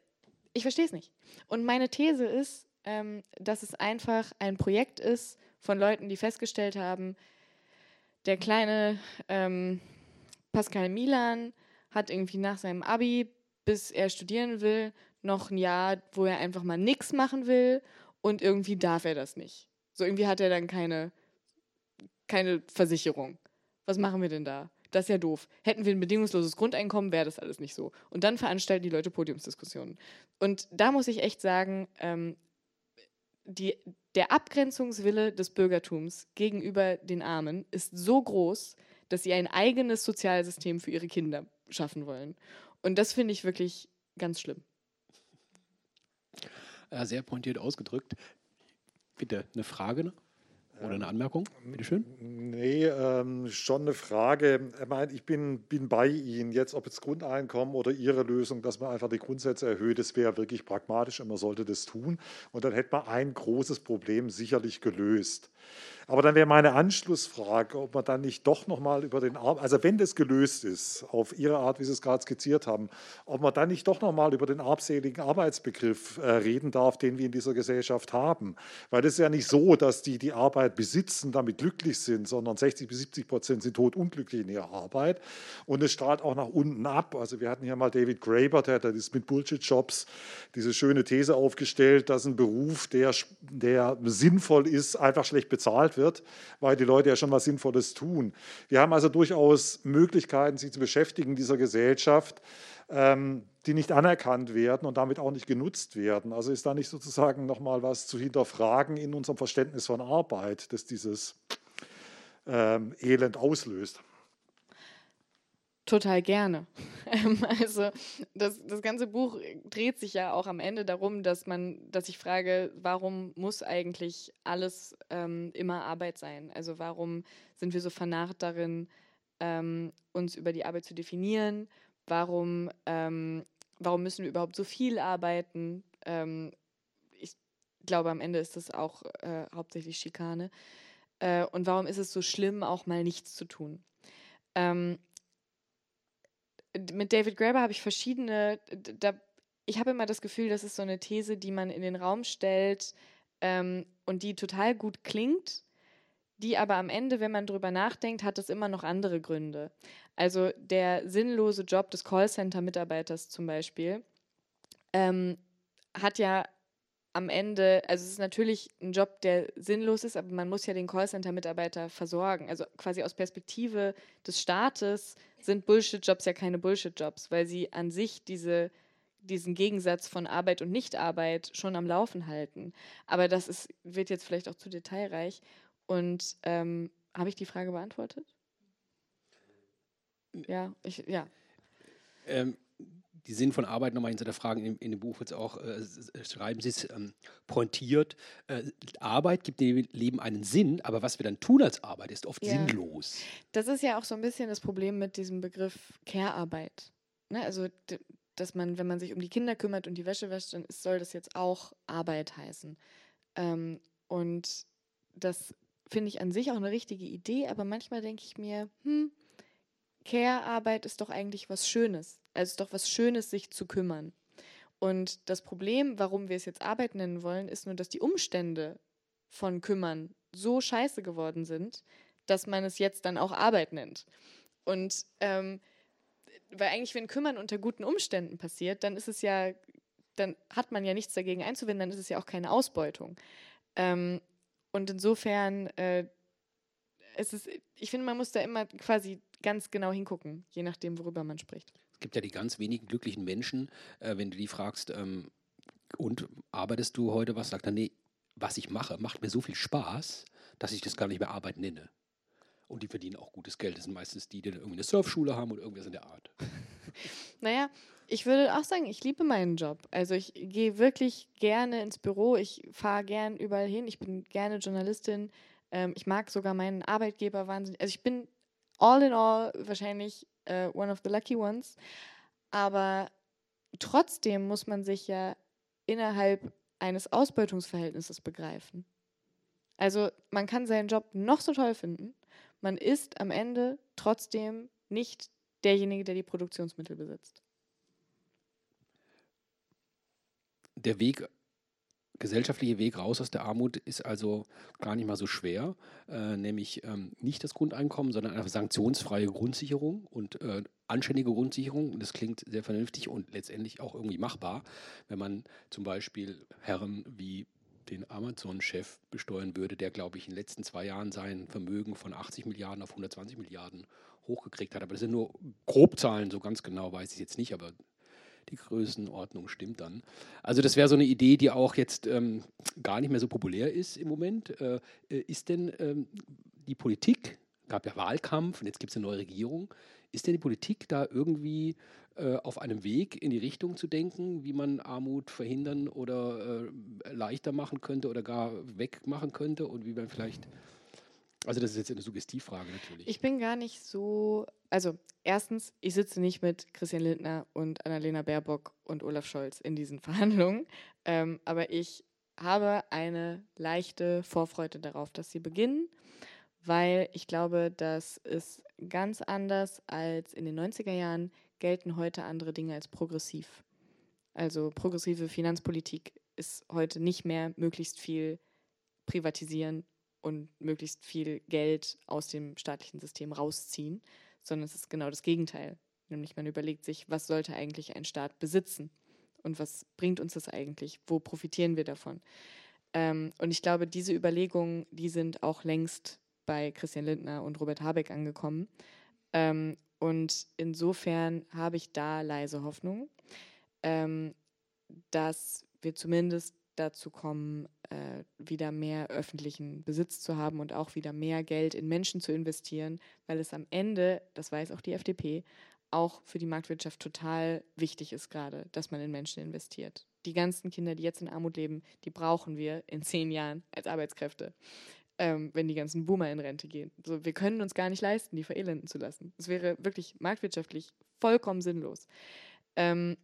ich verstehe es nicht. Und meine These ist, ähm, dass es einfach ein Projekt ist von Leuten, die festgestellt haben, der kleine ähm, Pascal Milan hat irgendwie nach seinem Abi, bis er studieren will, noch ein Jahr, wo er einfach mal nichts machen will und irgendwie darf er das nicht. So irgendwie hat er dann keine keine Versicherung. Was machen wir denn da? Das ist ja doof. Hätten wir ein bedingungsloses Grundeinkommen, wäre das alles nicht so. Und dann veranstalten die Leute Podiumsdiskussionen. Und da muss ich echt sagen, ähm, die, der Abgrenzungswille des Bürgertums gegenüber den Armen ist so groß, dass sie ein eigenes Sozialsystem für ihre Kinder schaffen wollen. Und das finde ich wirklich ganz schlimm. Sehr pointiert ausgedrückt. Bitte eine Frage? Oder eine Anmerkung? Bitte schön. Nee, ähm, schon eine Frage. Ich, meine, ich bin, bin bei Ihnen jetzt, ob jetzt Grundeinkommen oder Ihre Lösung, dass man einfach die Grundsätze erhöht, das wäre wirklich pragmatisch und man sollte das tun. Und dann hätte man ein großes Problem sicherlich gelöst. Aber dann wäre meine Anschlussfrage, ob man dann nicht doch nochmal über den, Ar also wenn das gelöst ist, auf Ihre Art, wie Sie es gerade skizziert haben, ob man dann nicht doch nochmal über den armseligen Arbeitsbegriff äh, reden darf, den wir in dieser Gesellschaft haben. Weil es ist ja nicht so, dass die die Arbeit besitzen, damit glücklich sind, sondern 60 bis 70 Prozent sind totunglücklich in ihrer Arbeit. Und es strahlt auch nach unten ab. Also wir hatten hier mal David Graeber, der hat das mit Bullshit-Jobs diese schöne These aufgestellt, dass ein Beruf, der, der sinnvoll ist, einfach schlecht bezahlt bezahlt wird, weil die Leute ja schon was Sinnvolles tun. Wir haben also durchaus Möglichkeiten, sich zu beschäftigen in dieser Gesellschaft, ähm, die nicht anerkannt werden und damit auch nicht genutzt werden. Also ist da nicht sozusagen nochmal was zu hinterfragen in unserem Verständnis von Arbeit, das dieses ähm, Elend auslöst. Total gerne. Ähm, also das, das ganze Buch dreht sich ja auch am Ende darum, dass man, dass ich frage, warum muss eigentlich alles ähm, immer Arbeit sein? Also warum sind wir so vernarrt darin, ähm, uns über die Arbeit zu definieren? Warum, ähm, warum müssen wir überhaupt so viel arbeiten? Ähm, ich glaube, am Ende ist das auch äh, hauptsächlich Schikane. Äh, und warum ist es so schlimm, auch mal nichts zu tun? Ähm, mit David Graeber habe ich verschiedene, da, ich habe immer das Gefühl, das ist so eine These, die man in den Raum stellt ähm, und die total gut klingt, die aber am Ende, wenn man drüber nachdenkt, hat es immer noch andere Gründe. Also der sinnlose Job des Callcenter-Mitarbeiters zum Beispiel ähm, hat ja am Ende, also es ist natürlich ein Job, der sinnlos ist, aber man muss ja den Callcenter-Mitarbeiter versorgen. Also quasi aus Perspektive des Staates sind Bullshit-Jobs ja keine Bullshit-Jobs, weil sie an sich diese diesen Gegensatz von Arbeit und Nichtarbeit schon am Laufen halten. Aber das ist, wird jetzt vielleicht auch zu detailreich. Und ähm, habe ich die Frage beantwortet? Ja, ich, ja. Ähm, die Sinn von Arbeit nochmal hinterfragen. In, in dem Buch jetzt auch äh, schreiben Sie es ähm, pointiert. Äh, Arbeit gibt dem Leben einen Sinn, aber was wir dann tun als Arbeit, ist oft ja. sinnlos. Das ist ja auch so ein bisschen das Problem mit diesem Begriff Care-Arbeit. Ne? Also, dass man, wenn man sich um die Kinder kümmert und die Wäsche wäscht, dann soll das jetzt auch Arbeit heißen. Ähm, und das finde ich an sich auch eine richtige Idee, aber manchmal denke ich mir, hm, Care-Arbeit ist doch eigentlich was Schönes. Also ist doch was Schönes, sich zu kümmern. Und das Problem, warum wir es jetzt Arbeit nennen wollen, ist nur, dass die Umstände von Kümmern so scheiße geworden sind, dass man es jetzt dann auch Arbeit nennt. Und ähm, weil eigentlich, wenn Kümmern unter guten Umständen passiert, dann ist es ja, dann hat man ja nichts dagegen einzuwenden, dann ist es ja auch keine Ausbeutung. Ähm, und insofern, äh, es ist, ich finde, man muss da immer quasi ganz genau hingucken, je nachdem, worüber man spricht. Gibt ja die ganz wenigen glücklichen Menschen, äh, wenn du die fragst, ähm, und arbeitest du heute was? Sagt er, nee, was ich mache, macht mir so viel Spaß, dass ich das gar nicht mehr Arbeit nenne. Und die verdienen auch gutes Geld. Das sind meistens die, die irgendwie eine Surfschule haben oder irgendwas in der Art. naja, ich würde auch sagen, ich liebe meinen Job. Also ich gehe wirklich gerne ins Büro, ich fahre gern überall hin, ich bin gerne Journalistin. Ähm, ich mag sogar meinen Arbeitgeber wahnsinnig. Also ich bin all in all wahrscheinlich uh, one of the lucky ones. Aber trotzdem muss man sich ja innerhalb eines Ausbeutungsverhältnisses begreifen. Also man kann seinen Job noch so toll finden, man ist am Ende trotzdem nicht derjenige, der die Produktionsmittel besitzt. Der Weg gesellschaftliche Weg raus aus der Armut ist also gar nicht mal so schwer, äh, nämlich ähm, nicht das Grundeinkommen, sondern eine sanktionsfreie Grundsicherung und äh, anständige Grundsicherung. Das klingt sehr vernünftig und letztendlich auch irgendwie machbar, wenn man zum Beispiel Herren wie den Amazon-Chef besteuern würde, der, glaube ich, in den letzten zwei Jahren sein Vermögen von 80 Milliarden auf 120 Milliarden hochgekriegt hat. Aber das sind nur Grobzahlen, so ganz genau weiß ich jetzt nicht, aber die Größenordnung stimmt dann. Also das wäre so eine Idee, die auch jetzt ähm, gar nicht mehr so populär ist im Moment. Äh, äh ist denn ähm, die Politik, gab ja Wahlkampf und jetzt gibt es eine neue Regierung, ist denn die Politik da irgendwie äh, auf einem Weg in die Richtung zu denken, wie man Armut verhindern oder äh, leichter machen könnte oder gar wegmachen könnte und wie man vielleicht also das ist jetzt eine Suggestivfrage natürlich. Ich bin gar nicht so, also erstens, ich sitze nicht mit Christian Lindner und Annalena Baerbock und Olaf Scholz in diesen Verhandlungen, ähm, aber ich habe eine leichte Vorfreude darauf, dass sie beginnen, weil ich glaube, dass es ganz anders als in den 90er Jahren gelten heute andere Dinge als progressiv. Also progressive Finanzpolitik ist heute nicht mehr möglichst viel privatisieren und möglichst viel Geld aus dem staatlichen System rausziehen, sondern es ist genau das Gegenteil. Nämlich man überlegt sich, was sollte eigentlich ein Staat besitzen und was bringt uns das eigentlich, wo profitieren wir davon. Ähm, und ich glaube, diese Überlegungen, die sind auch längst bei Christian Lindner und Robert Habeck angekommen. Ähm, und insofern habe ich da leise Hoffnung, ähm, dass wir zumindest dazu kommen, äh, wieder mehr öffentlichen Besitz zu haben und auch wieder mehr Geld in Menschen zu investieren, weil es am Ende, das weiß auch die FDP, auch für die Marktwirtschaft total wichtig ist gerade, dass man in Menschen investiert. Die ganzen Kinder, die jetzt in Armut leben, die brauchen wir in zehn Jahren als Arbeitskräfte, ähm, wenn die ganzen Boomer in Rente gehen. Also wir können uns gar nicht leisten, die verelenden zu lassen. Es wäre wirklich marktwirtschaftlich vollkommen sinnlos. Ähm,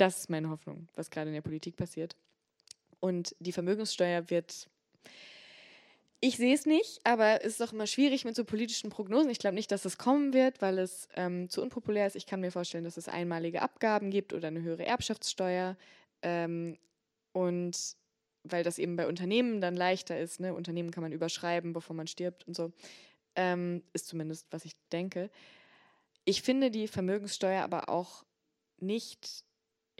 das ist meine Hoffnung, was gerade in der Politik passiert. Und die Vermögenssteuer wird, ich sehe es nicht, aber es ist doch immer schwierig mit so politischen Prognosen. Ich glaube nicht, dass es kommen wird, weil es ähm, zu unpopulär ist. Ich kann mir vorstellen, dass es einmalige Abgaben gibt oder eine höhere Erbschaftssteuer. Ähm, und weil das eben bei Unternehmen dann leichter ist. Ne? Unternehmen kann man überschreiben, bevor man stirbt und so. Ähm, ist zumindest, was ich denke. Ich finde die Vermögenssteuer aber auch nicht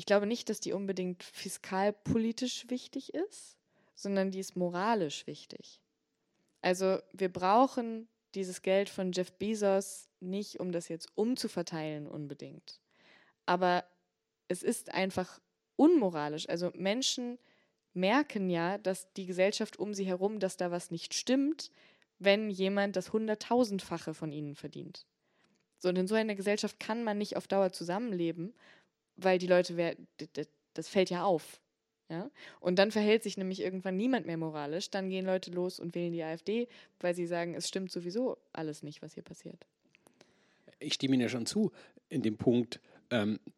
ich glaube nicht, dass die unbedingt fiskalpolitisch wichtig ist, sondern die ist moralisch wichtig. Also wir brauchen dieses Geld von Jeff Bezos nicht, um das jetzt umzuverteilen unbedingt. Aber es ist einfach unmoralisch. Also Menschen merken ja, dass die Gesellschaft um sie herum, dass da was nicht stimmt, wenn jemand das Hunderttausendfache von ihnen verdient. So, und in so einer Gesellschaft kann man nicht auf Dauer zusammenleben, weil die Leute, das fällt ja auf. Ja? Und dann verhält sich nämlich irgendwann niemand mehr moralisch. Dann gehen Leute los und wählen die AfD, weil sie sagen, es stimmt sowieso alles nicht, was hier passiert. Ich stimme Ihnen ja schon zu, in dem Punkt,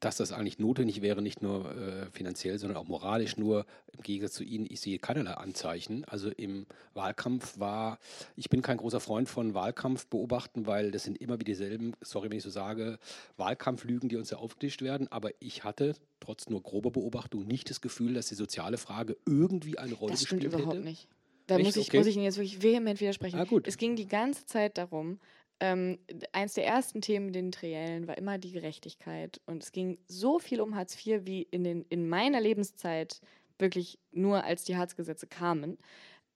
dass das eigentlich notwendig wäre, nicht nur äh, finanziell, sondern auch moralisch. Nur im Gegensatz zu Ihnen, ich sehe keinerlei Anzeichen. Also im Wahlkampf war, ich bin kein großer Freund von Wahlkampf beobachten, weil das sind immer wieder dieselben, sorry, wenn ich so sage, Wahlkampflügen, die uns ja aufgetischt werden. Aber ich hatte trotz nur grober Beobachtung nicht das Gefühl, dass die soziale Frage irgendwie eine Rolle das gespielt hätte. Das stimmt überhaupt nicht. Da muss ich, okay. muss ich Ihnen jetzt wirklich vehement widersprechen. Ah, es ging die ganze Zeit darum, ähm, eins der ersten Themen in den Triellen war immer die Gerechtigkeit. Und es ging so viel um Hartz IV wie in, den, in meiner Lebenszeit wirklich nur, als die Hartz-Gesetze kamen.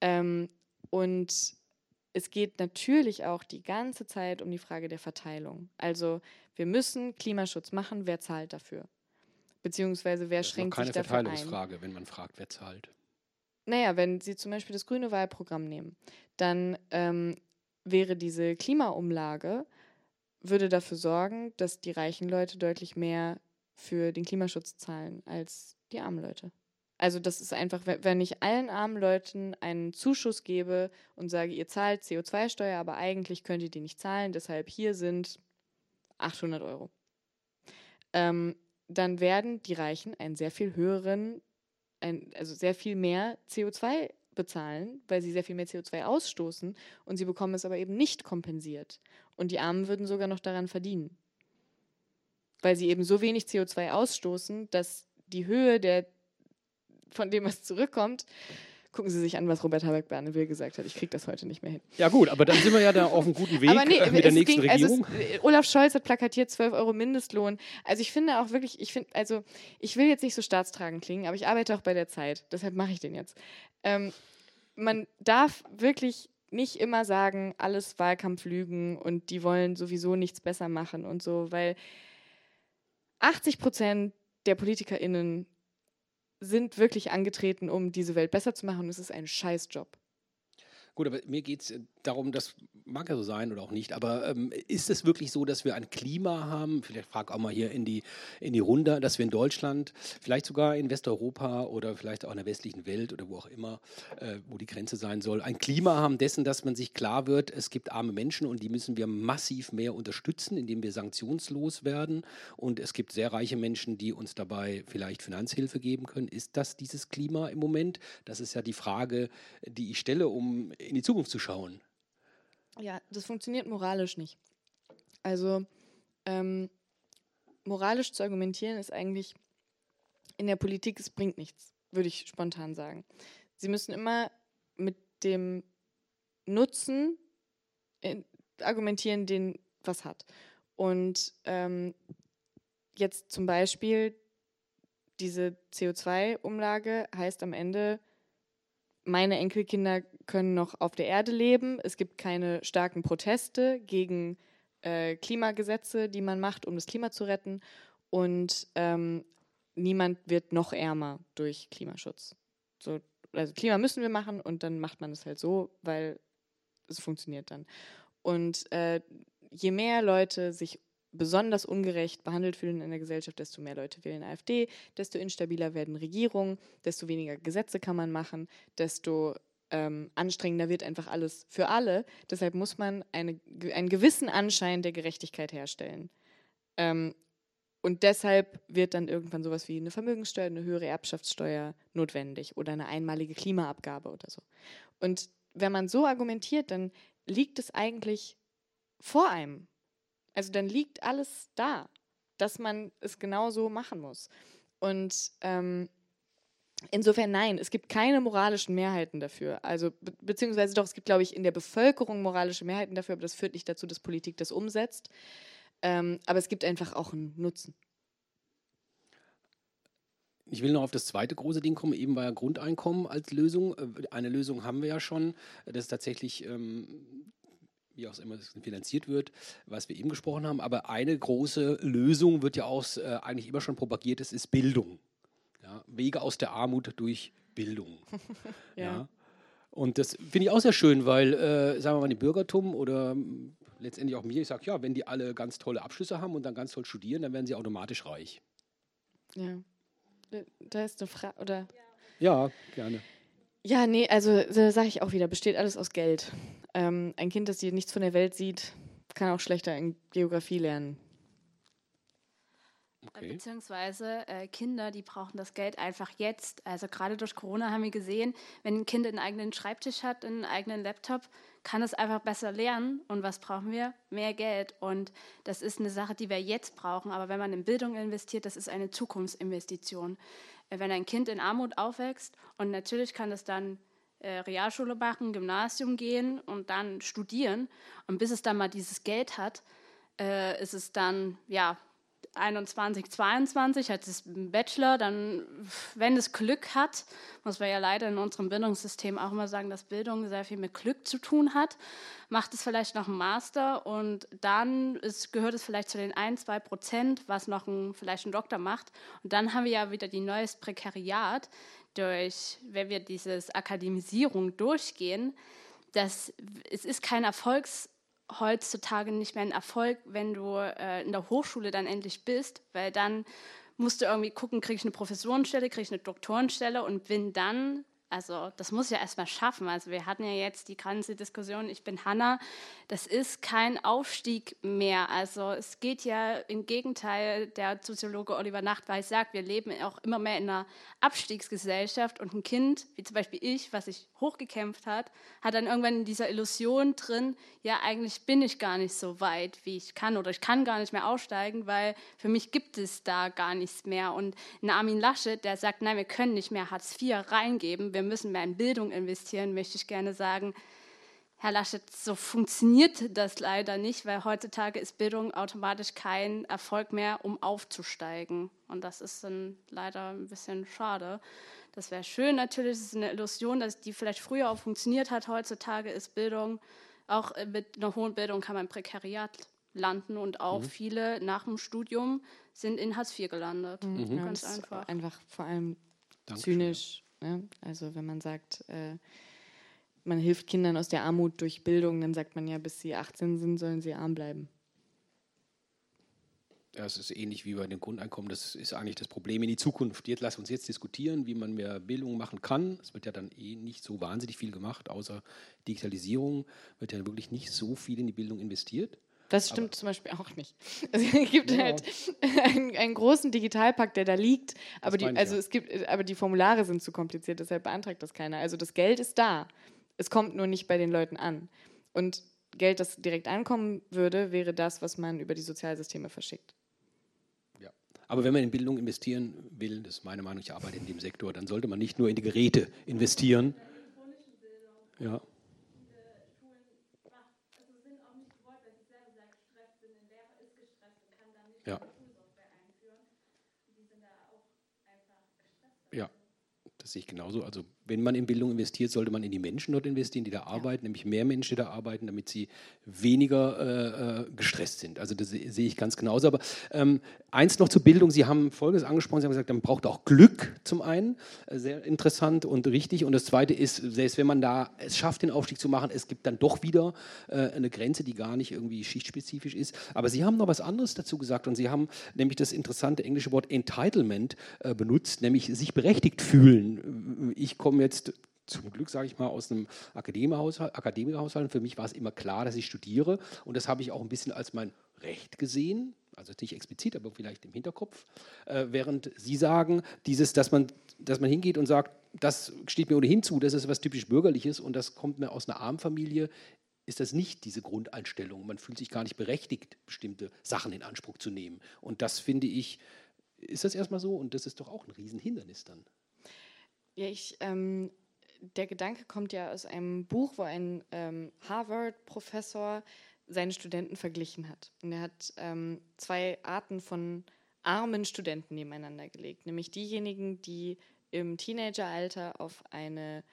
Ähm, und es geht natürlich auch die ganze Zeit um die Frage der Verteilung. Also wir müssen Klimaschutz machen, wer zahlt dafür? Beziehungsweise wer das schränkt sich dafür ein? keine Verteilungsfrage, wenn man fragt, wer zahlt. Naja, wenn Sie zum Beispiel das grüne Wahlprogramm nehmen, dann ähm, wäre diese Klimaumlage, würde dafür sorgen, dass die reichen Leute deutlich mehr für den Klimaschutz zahlen als die armen Leute. Also das ist einfach, wenn ich allen armen Leuten einen Zuschuss gebe und sage, ihr zahlt CO2-Steuer, aber eigentlich könnt ihr die nicht zahlen, deshalb hier sind 800 Euro. Ähm, dann werden die Reichen einen sehr viel höheren, ein, also sehr viel mehr CO2 bezahlen, weil sie sehr viel mehr CO2 ausstoßen und sie bekommen es aber eben nicht kompensiert. Und die Armen würden sogar noch daran verdienen. Weil sie eben so wenig CO2 ausstoßen, dass die Höhe der, von dem, was zurückkommt, gucken Sie sich an, was Robert Habeck Will gesagt hat. Ich kriege das heute nicht mehr hin. Ja gut, aber dann sind wir ja da auf einem guten Weg nee, äh, mit der nächsten ging, Regierung. Also es, Olaf Scholz hat plakatiert 12 Euro Mindestlohn. Also ich finde auch wirklich, ich finde, also ich will jetzt nicht so staatstragend klingen, aber ich arbeite auch bei der Zeit. Deshalb mache ich den jetzt. Ähm, man darf wirklich nicht immer sagen, alles Wahlkampflügen und die wollen sowieso nichts besser machen und so, weil 80 Prozent der PolitikerInnen sind wirklich angetreten, um diese Welt besser zu machen und es ist ein Scheißjob. Gut, aber mir geht es äh, darum, das mag ja so sein oder auch nicht, aber ähm, ist es wirklich so, dass wir ein Klima haben, vielleicht frage auch mal hier in die, in die Runde, dass wir in Deutschland, vielleicht sogar in Westeuropa oder vielleicht auch in der westlichen Welt oder wo auch immer, äh, wo die Grenze sein soll, ein Klima haben dessen, dass man sich klar wird, es gibt arme Menschen und die müssen wir massiv mehr unterstützen, indem wir sanktionslos werden und es gibt sehr reiche Menschen, die uns dabei vielleicht Finanzhilfe geben können. Ist das dieses Klima im Moment? Das ist ja die Frage, die ich stelle, um in die Zukunft zu schauen. Ja, das funktioniert moralisch nicht. Also ähm, moralisch zu argumentieren ist eigentlich in der Politik, es bringt nichts, würde ich spontan sagen. Sie müssen immer mit dem Nutzen in, argumentieren, den was hat. Und ähm, jetzt zum Beispiel diese CO2-Umlage heißt am Ende, meine Enkelkinder können noch auf der Erde leben. Es gibt keine starken Proteste gegen äh, Klimagesetze, die man macht, um das Klima zu retten. Und ähm, niemand wird noch ärmer durch Klimaschutz. So, also Klima müssen wir machen und dann macht man es halt so, weil es funktioniert dann. Und äh, je mehr Leute sich besonders ungerecht behandelt fühlen in der Gesellschaft, desto mehr Leute wählen AfD, desto instabiler werden Regierungen, desto weniger Gesetze kann man machen, desto ähm, anstrengender wird einfach alles für alle. Deshalb muss man eine, einen gewissen Anschein der Gerechtigkeit herstellen. Ähm, und deshalb wird dann irgendwann sowas wie eine Vermögenssteuer, eine höhere Erbschaftssteuer notwendig oder eine einmalige Klimaabgabe oder so. Und wenn man so argumentiert, dann liegt es eigentlich vor einem. Also dann liegt alles da, dass man es genau so machen muss. Und ähm, insofern nein, es gibt keine moralischen Mehrheiten dafür. Also be beziehungsweise doch, es gibt, glaube ich, in der Bevölkerung moralische Mehrheiten dafür, aber das führt nicht dazu, dass Politik das umsetzt. Ähm, aber es gibt einfach auch einen Nutzen. Ich will noch auf das zweite große Ding kommen. Eben war ja Grundeinkommen als Lösung. Äh, eine Lösung haben wir ja schon. Das ist tatsächlich ähm, wie auch immer es finanziert wird, was wir eben gesprochen haben. Aber eine große Lösung wird ja auch äh, eigentlich immer schon propagiert, das ist Bildung. Ja, Wege aus der Armut durch Bildung. ja. ja. Und das finde ich auch sehr schön, weil, äh, sagen wir mal, dem Bürgertum oder ähm, letztendlich auch mir, ich sage, ja, wenn die alle ganz tolle Abschlüsse haben und dann ganz toll studieren, dann werden sie automatisch reich. Ja. Da ist eine Frage, oder? Ja, gerne. Ja, nee, also sage ich auch wieder, besteht alles aus Geld. Ähm, ein Kind, das hier nichts von der Welt sieht, kann auch schlechter in Geografie lernen. Okay. Beziehungsweise äh, Kinder, die brauchen das Geld einfach jetzt. Also gerade durch Corona haben wir gesehen, wenn ein Kind einen eigenen Schreibtisch hat, einen eigenen Laptop, kann es einfach besser lernen. Und was brauchen wir? Mehr Geld. Und das ist eine Sache, die wir jetzt brauchen. Aber wenn man in Bildung investiert, das ist eine Zukunftsinvestition. Äh, wenn ein Kind in Armut aufwächst und natürlich kann es dann äh, Realschule machen, Gymnasium gehen und dann studieren. Und bis es dann mal dieses Geld hat, äh, ist es dann, ja, 21, 22, hat es einen Bachelor, dann, wenn es Glück hat, muss man ja leider in unserem Bildungssystem auch immer sagen, dass Bildung sehr viel mit Glück zu tun hat, macht es vielleicht noch einen Master und dann ist, gehört es vielleicht zu den 1, 2 Prozent, was noch ein, vielleicht ein Doktor macht. Und dann haben wir ja wieder die neues Prekariat, durch, wenn wir diese Akademisierung durchgehen, dass es ist kein Erfolgs heutzutage nicht mehr ein Erfolg, wenn du äh, in der Hochschule dann endlich bist, weil dann musst du irgendwie gucken, kriege ich eine Professorenstelle, kriege ich eine Doktorenstelle und bin dann also das muss ich ja erstmal schaffen. Also wir hatten ja jetzt die ganze Diskussion, ich bin Hanna, das ist kein Aufstieg mehr. Also es geht ja im Gegenteil, der Soziologe Oliver Nachtweiß sagt, wir leben auch immer mehr in einer Abstiegsgesellschaft und ein Kind, wie zum Beispiel ich, was sich hochgekämpft hat, hat dann irgendwann in dieser Illusion drin, ja eigentlich bin ich gar nicht so weit, wie ich kann oder ich kann gar nicht mehr aussteigen, weil für mich gibt es da gar nichts mehr. Und ein Armin Laschet, der sagt, nein, wir können nicht mehr Hartz IV reingeben, wir müssen mehr in Bildung investieren, möchte ich gerne sagen, Herr Laschet, so funktioniert das leider nicht, weil heutzutage ist Bildung automatisch kein Erfolg mehr, um aufzusteigen. Und das ist dann leider ein bisschen schade. Das wäre schön natürlich, es ist eine Illusion, dass die vielleicht früher auch funktioniert hat. Heutzutage ist Bildung, auch mit einer hohen Bildung kann man Prekariat landen und auch mhm. viele nach dem Studium sind in Hartz IV gelandet. Mhm. Ganz einfach. Einfach vor allem Dankeschön. zynisch Ne? Also wenn man sagt, äh, man hilft Kindern aus der Armut durch Bildung, dann sagt man ja, bis sie 18 sind, sollen sie arm bleiben. Ja, es ist ähnlich wie bei dem Grundeinkommen. Das ist eigentlich das Problem in die Zukunft. Jetzt lass uns jetzt diskutieren, wie man mehr Bildung machen kann. Es wird ja dann eh nicht so wahnsinnig viel gemacht, außer Digitalisierung wird ja wirklich nicht so viel in die Bildung investiert. Das stimmt aber zum Beispiel auch nicht. Also, es gibt ja. halt einen, einen, großen Digitalpakt, der da liegt, aber die, also ja. es gibt, aber die Formulare sind zu kompliziert, deshalb beantragt das keiner. Also das Geld ist da. Es kommt nur nicht bei den Leuten an. Und Geld, das direkt ankommen würde, wäre das, was man über die Sozialsysteme verschickt. Ja. Aber wenn man in Bildung investieren will, das ist meine Meinung, ich arbeite in dem Sektor, dann sollte man nicht nur in die Geräte investieren. Ja. Ja. Ja, das sehe ich genauso. Also wenn man in Bildung investiert, sollte man in die Menschen dort investieren, die da arbeiten, nämlich mehr Menschen, die da arbeiten, damit sie weniger äh, äh, gestresst sind. Also das sehe ich ganz genauso. Aber ähm, eins noch zur Bildung. Sie haben Folgendes angesprochen. Sie haben gesagt, man braucht auch Glück zum einen. Äh, sehr interessant und richtig. Und das Zweite ist, selbst wenn man da es schafft, den Aufstieg zu machen, es gibt dann doch wieder äh, eine Grenze, die gar nicht irgendwie schichtspezifisch ist. Aber Sie haben noch was anderes dazu gesagt. Und Sie haben nämlich das interessante englische Wort Entitlement äh, benutzt, nämlich sich berechtigt fühlen. Ich komme komme jetzt zum Glück, sage ich mal, aus einem Akademikerhaushalt. Für mich war es immer klar, dass ich studiere. Und das habe ich auch ein bisschen als mein Recht gesehen. Also nicht explizit, aber vielleicht im Hinterkopf. Äh, während Sie sagen, dieses, dass man, dass man hingeht und sagt, das steht mir ohnehin zu, das ist was typisch Bürgerliches und das kommt mir aus einer Armfamilie, ist das nicht diese Grundeinstellung. Man fühlt sich gar nicht berechtigt, bestimmte Sachen in Anspruch zu nehmen. Und das finde ich, ist das erstmal so und das ist doch auch ein Riesenhindernis dann. Ja, ich, ähm, der Gedanke kommt ja aus einem Buch, wo ein ähm, Harvard-Professor seine Studenten verglichen hat. Und er hat ähm, zwei Arten von armen Studenten nebeneinander gelegt, nämlich diejenigen, die im Teenageralter auf eine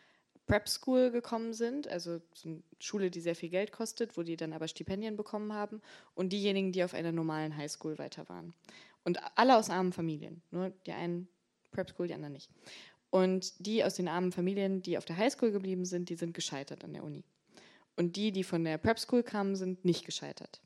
Prep School gekommen sind, also so eine Schule, die sehr viel Geld kostet, wo die dann aber Stipendien bekommen haben, und diejenigen, die auf einer normalen Highschool weiter waren. Und alle aus armen Familien, nur die einen Prep School, die anderen nicht. Und die aus den armen Familien, die auf der Highschool geblieben sind, die sind gescheitert an der Uni. Und die, die von der Prep School kamen, sind nicht gescheitert.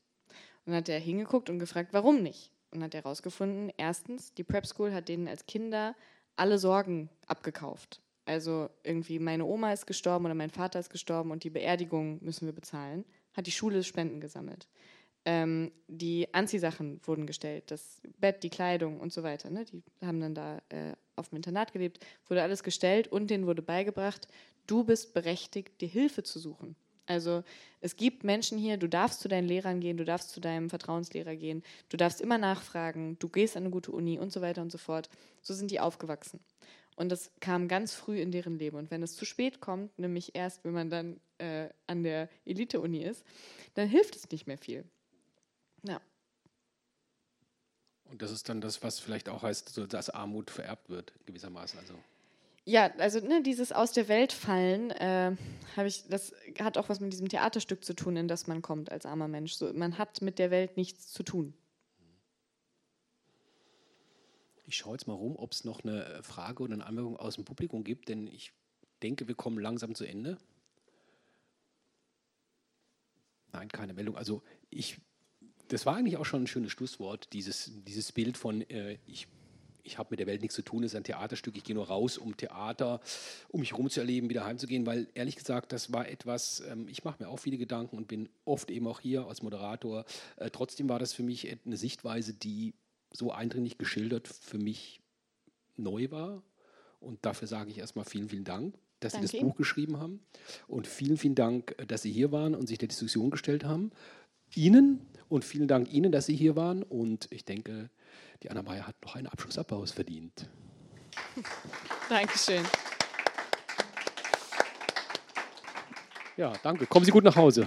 Und dann hat er hingeguckt und gefragt, warum nicht? Und hat herausgefunden, erstens, die Prep School hat denen als Kinder alle Sorgen abgekauft. Also irgendwie meine Oma ist gestorben oder mein Vater ist gestorben und die Beerdigung müssen wir bezahlen. Hat die Schule Spenden gesammelt. Ähm, die Anziehsachen wurden gestellt, das Bett, die Kleidung und so weiter. Ne? Die haben dann da äh, auf dem Internat gelebt, wurde alles gestellt und denen wurde beigebracht, du bist berechtigt, dir Hilfe zu suchen. Also es gibt Menschen hier, du darfst zu deinen Lehrern gehen, du darfst zu deinem Vertrauenslehrer gehen, du darfst immer nachfragen, du gehst an eine gute Uni und so weiter und so fort. So sind die aufgewachsen. Und das kam ganz früh in deren Leben. Und wenn es zu spät kommt, nämlich erst, wenn man dann äh, an der Elite-Uni ist, dann hilft es nicht mehr viel. Ja. Und das ist dann das, was vielleicht auch heißt, so, dass Armut vererbt wird, gewissermaßen. Also. Ja, also ne, dieses aus der Welt fallen, äh, ich, das hat auch was mit diesem Theaterstück zu tun, in das man kommt als armer Mensch. So, man hat mit der Welt nichts zu tun. Ich schaue jetzt mal rum, ob es noch eine Frage oder eine Anmerkung aus dem Publikum gibt, denn ich denke, wir kommen langsam zu Ende. Nein, keine Meldung. Also ich, das war eigentlich auch schon ein schönes Schlusswort, dieses, dieses Bild von äh, ich, ich habe mit der Welt nichts zu tun, es ist ein Theaterstück, ich gehe nur raus, um Theater, um mich rumzuerleben, wieder heimzugehen, weil ehrlich gesagt, das war etwas, ähm, ich mache mir auch viele Gedanken und bin oft eben auch hier als Moderator. Äh, trotzdem war das für mich eine Sichtweise, die so eindringlich geschildert für mich neu war. Und dafür sage ich erstmal vielen, vielen Dank, dass Danke Sie das. Buch geschrieben haben. Und vielen, vielen Dank, dass Sie hier waren und sich der Diskussion gestellt haben. Ihnen und vielen Dank Ihnen, dass Sie hier waren. Und ich denke, die Anna Meyer hat noch einen Abschlussapplaus verdient. Dankeschön. Ja, danke. Kommen Sie gut nach Hause.